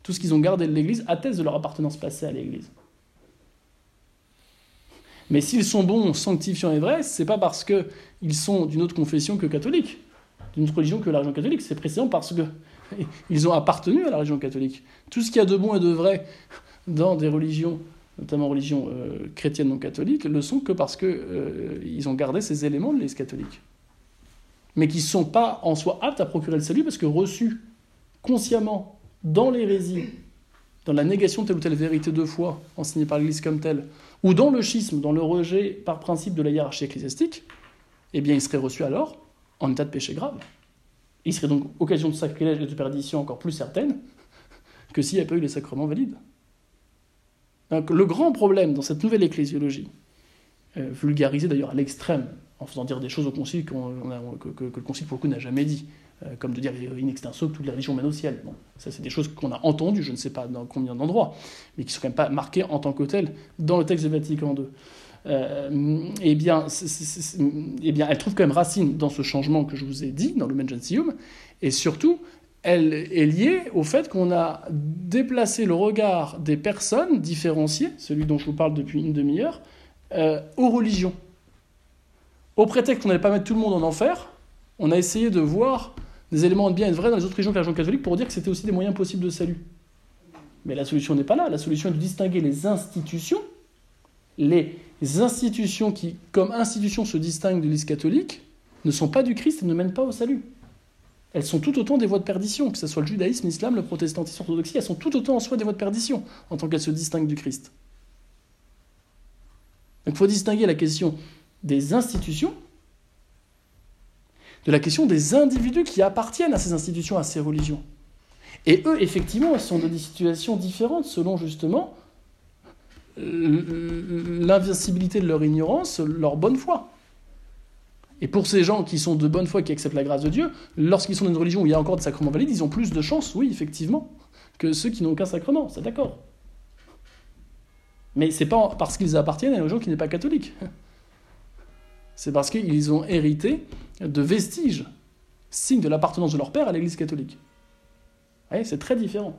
Tout ce qu'ils ont gardé de l'Église atteste de leur appartenance passée à l'Église. Mais s'ils sont bons, sanctifiants et vrais, c'est pas parce qu'ils sont d'une autre confession que catholique, d'une autre religion que la religion catholique, c'est précisément parce qu'ils ont appartenu à la religion catholique. Tout ce qu'il y a de bon et de vrai dans des religions, notamment religions euh, chrétiennes non catholiques, le sont que parce qu'ils euh, ont gardé ces éléments de l'Église catholique mais qui ne sont pas en soi aptes à procurer le salut parce que reçus consciemment dans l'hérésie, dans la négation de telle ou telle vérité de foi enseignée par l'Église comme telle, ou dans le schisme, dans le rejet par principe de la hiérarchie ecclésiastique, eh bien, ils seraient reçus alors en état de péché grave. Il serait donc occasion de sacrilège et de perdition encore plus certaine que s'il n'y avait pas eu les sacrements valides. Le grand problème dans cette nouvelle ecclésiologie, euh, vulgarisée d'ailleurs à l'extrême en faisant dire des choses au Concile que, le Concile, pour le coup, n'a jamais dit. Euh, comme de dire in extenso que toutes les religions mènent au ciel. Bon, ça, c'est des choses qu'on a entendues, je ne sais pas dans combien d'endroits, mais qui ne sont quand même pas marquées en tant que dans le texte de Vatican II. Euh, eh, bien, eh bien, elle trouve quand même racine dans ce changement que je vous ai dit, dans le Gentium, et surtout, elle est liée au fait qu'on a déplacé le regard des personnes différenciées, celui dont je vous parle depuis une demi-heure, euh, aux religions. Au prétexte qu'on n'allait pas mettre tout le monde en enfer, on a essayé de voir des éléments de bien et de vrai dans les autres religions que la religion catholique pour dire que c'était aussi des moyens possibles de salut. Mais la solution n'est pas là. La solution est de distinguer les institutions, les institutions qui, comme institutions, se distinguent de l'Église catholique, ne sont pas du Christ et ne mènent pas au salut. Elles sont tout autant des voies de perdition, que ce soit le judaïsme, l'islam, le protestantisme, l'orthodoxie, elles sont tout autant en soi des voies de perdition, en tant qu'elles se distinguent du Christ. Donc il faut distinguer la question des institutions, de la question des individus qui appartiennent à ces institutions, à ces religions. Et eux, effectivement, sont dans des situations différentes selon justement l'invincibilité de leur ignorance, leur bonne foi. Et pour ces gens qui sont de bonne foi, qui acceptent la grâce de Dieu, lorsqu'ils sont dans une religion où il y a encore des sacrements valides, ils ont plus de chances, oui, effectivement, que ceux qui n'ont aucun sacrement, c'est d'accord. Mais c'est pas parce qu'ils appartiennent à une religion qui n'est pas catholique. C'est parce qu'ils ont hérité de vestiges, signes de l'appartenance de leur père à l'Église catholique. c'est très différent.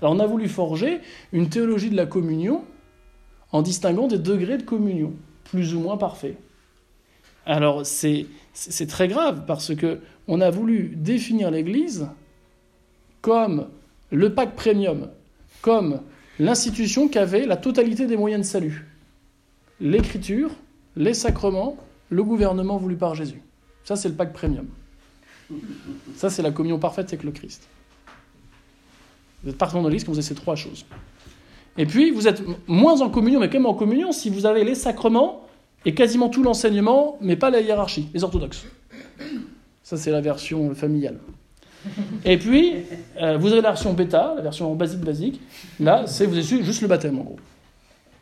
Alors on a voulu forger une théologie de la communion en distinguant des degrés de communion, plus ou moins parfaits. Alors c'est c'est très grave parce que on a voulu définir l'Église comme le pacte premium, comme l'institution qui avait la totalité des moyens de salut. L'écriture, les sacrements, le gouvernement voulu par Jésus. Ça, c'est le pacte premium. Ça, c'est la communion parfaite avec le Christ. Vous êtes partant de l'Église quand vous avez ces trois choses. Et puis, vous êtes moins en communion, mais quand même en communion si vous avez les sacrements et quasiment tout l'enseignement, mais pas la hiérarchie, les orthodoxes. Ça, c'est la version familiale. Et puis, euh, vous avez la version bêta, la version basique basique. Là, c'est vous avez juste le baptême, en gros.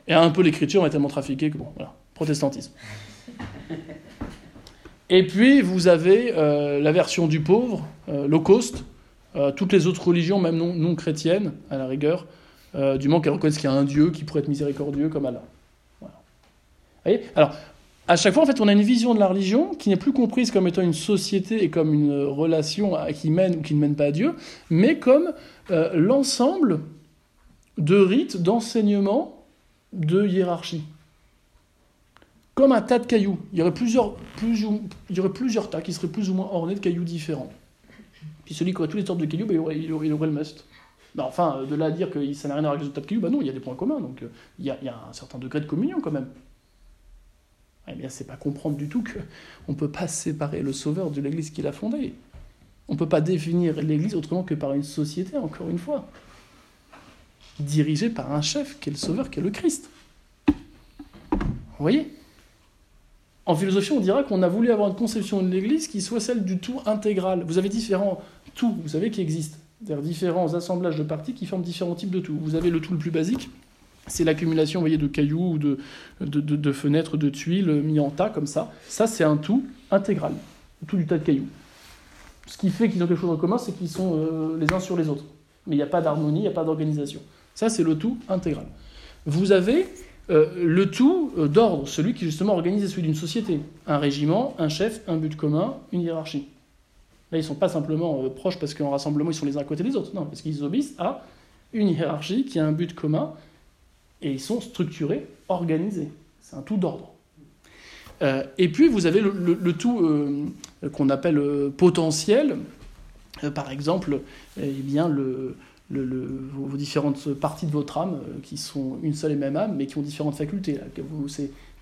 Et un peu l'écriture, on est tellement trafiqué que bon, voilà, protestantisme. Et puis, vous avez euh, la version du pauvre, euh, low cost, euh, toutes les autres religions, même non, chrétiennes, à la rigueur, euh, du moment qu'elles reconnaissent qu'il y a un Dieu qui pourrait être miséricordieux comme Allah. Alors, à chaque fois, en fait, on a une vision de la religion qui n'est plus comprise comme étant une société et comme une relation qui mène ou qui ne mène pas à Dieu, mais comme l'ensemble de rites, d'enseignements, de hiérarchie. Comme un tas de cailloux. Il y aurait plusieurs, plus ou- il y aurait plusieurs tas qui seraient plus ou moins ornés de cailloux différents. Puis celui qui aurait toutes les sortes de cailloux, ben, il, aurait, le must. Ben, enfin, euh, de là à dire que ça n'a rien à voir avec les autres tas de cailloux, ben non, il y a des points communs. Donc euh, il y, a, un certain degré de communion quand même. Eh bien, c'est pas comprendre du tout que on ne peut pas séparer le Sauveur de l'Église qu'il a fondée. On ne peut pas définir l'Église autrement que par une société, encore une fois, dirigée par un chef qui est le Sauveur, qui est le Christ. Vous voyez? En philosophie, on dira qu'on a voulu avoir une conception de l'Église qui soit celle du tout intégral. Vous avez différents tout, vous savez, qui existent. C'est-à-dire différents assemblages de parties qui forment différents types de tout. Vous avez le tout le plus basique, c'est l'accumulation voyez, de cailloux ou de, de, de- fenêtres, de tuiles mis en tas comme ça. Ça, c'est un tout intégral, tout du tas de cailloux. Ce qui fait qu'ils ont quelque chose en commun, c'est qu'ils sont euh, les uns sur les autres. Mais il n'y a pas d'harmonie, il n'y a pas d'organisation. Ça, c'est le tout intégral. Vous avez euh, le tout euh, d'ordre, celui qui justement organise celui d'une société. Un régiment, un chef, un but commun, une hiérarchie. Là, ils ne sont pas simplement euh, proches parce qu'en rassemblement, ils sont les uns à côté des autres. Non, parce qu'ils obéissent à une hiérarchie qui a un but commun et ils sont structurés, organisés. C'est un tout d'ordre. Et puis vous avez le, tout qu'on appelle potentiel. Par exemple, eh bien, le, vos, différentes parties de votre âme euh, qui sont une seule et même âme, mais qui ont différentes facultés. que vous,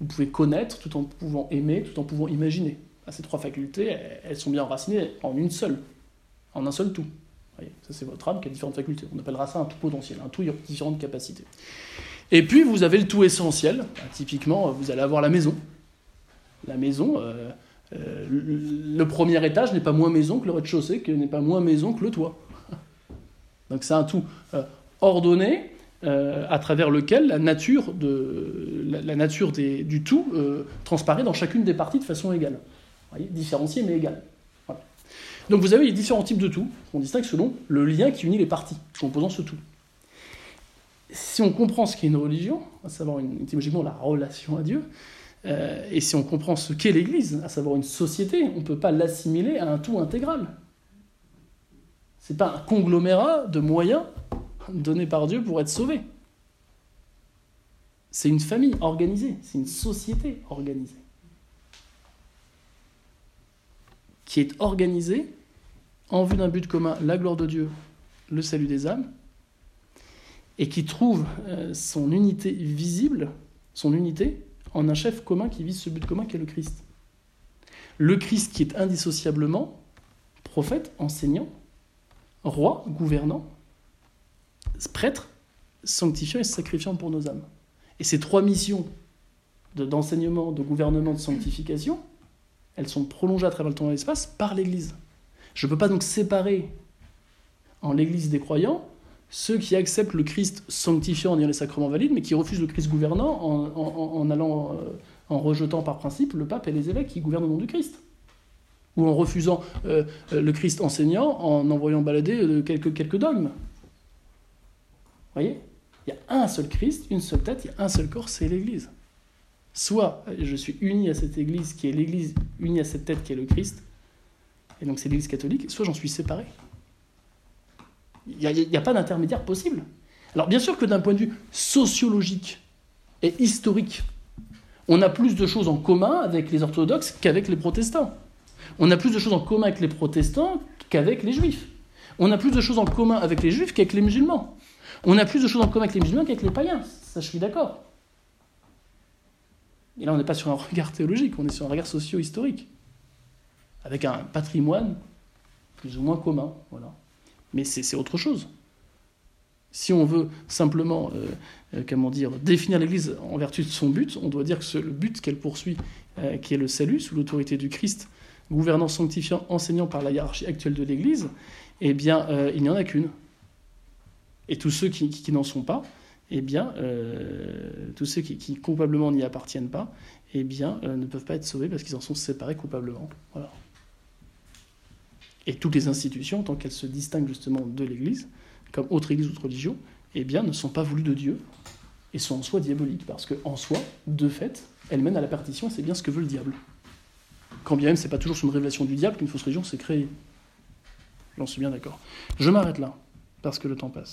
pouvez connaître tout en pouvant aimer, tout en pouvant imaginer. Ces trois facultés, elles, sont bien enracinées en une seule, en un seul tout. Ça c'est votre âme qui a différentes facultés. On appellera ça un tout potentiel, un tout différentes capacités. Et puis vous avez le tout essentiel. Bah, Typiquement, vous allez avoir la maison. La maison, euh, euh, le le premier étage n'est pas moins maison que le rez-de-chaussée, que n'est pas moins maison que le toit. Donc c'est un tout euh, ordonné euh, à travers lequel la nature, de, la, nature du tout euh, transparaît dans chacune des parties de façon égale. Vous voyez, différenciée mais. Voilà. Donc vous avez les différents types de tout qu'on distingue selon le lien qui unit les parties composant ce tout. Si on comprend ce qu'est une religion, à savoir une- étymologiquement la relation à Dieu, euh, et si on comprend ce qu'est l'Église, à savoir une société, on ne peut pas l'assimiler à un tout intégral. C'est pas un conglomérat de moyens donnés par Dieu pour être sauvé. C'est une famille organisée, c'est une société organisée. Qui est organisée en vue d'un but commun, la gloire de Dieu, le salut des âmes, et qui trouve euh, son unité visible, son unité, en un chef commun qui vise ce but commun qu'est le Christ. Le Christ qui est indissociablement prophète, enseignant, roi, gouvernant, prêtre, sanctifiant et sacrifiant pour nos âmes. Et ces trois missions de- d'enseignement, de, gouvernement, de sanctification, elles sont prolongées à travers le temps et l'espace par l'Église. Je ne peux pas donc séparer en l'Église des croyants ceux qui acceptent le Christ sanctifiant en ayant les sacrements valides, mais qui refusent le Christ gouvernant allant, euh, en rejetant par principe le pape et les évêques qui gouvernent au nom du Christ. Ou en refusant euh, euh, le Christ enseignant en envoyant balader euh, quelques, quelques dogmes. Vous voyez? Il y a un seul Christ, une seule tête, il y a un seul corps, c'est l'Église. Soit je suis uni à cette Église qui est l'Église unie à cette tête qui est le Christ, et donc c'est l'Église catholique, soit j'en suis séparé. Il n'y a pas d'intermédiaire possible. Alors bien sûr que d'un point de vue sociologique et historique, On a plus de choses en commun avec les orthodoxes qu'avec les protestants. On a plus de choses en commun avec les protestants qu'avec les juifs. On a plus de choses en commun avec les juifs qu'avec les musulmans. On a plus de choses en commun avec les musulmans qu'avec les païens. Ça, je suis d'accord. Et là, on n'est pas sur un regard théologique, on est sur un regard socio-historique. Avec un patrimoine plus ou moins commun. Voilà. Mais c'est autre chose. Si on veut simplement euh, euh, comment dire, définir l'Église en vertu de son but, on doit dire que le but qu'elle poursuit, euh, qui est le salut sous l'autorité du Christ, gouvernant, sanctifiant, enseignant par la hiérarchie actuelle de l'Église, eh bien, il n'y en a qu'une. Et tous ceux qui, n'en sont pas, eh bien, tous ceux qui, coupablement n'y appartiennent pas, eh bien, ne peuvent pas être sauvés parce qu'ils en sont séparés coupablement. Voilà. Et toutes les institutions, tant qu'elles se distinguent justement de l'Église, comme autre Église autre religion, eh bien, ne sont pas voulues de Dieu et sont en soi diaboliques, parce qu'en soi, de fait, elles mènent à la partition et c'est bien ce que veut le diable. Quand bien même, c'est pas toujours sur une révélation du diable qu'une fausse religion s'est créée. J'en suis bien d'accord. Je m'arrête là, parce que le temps passe.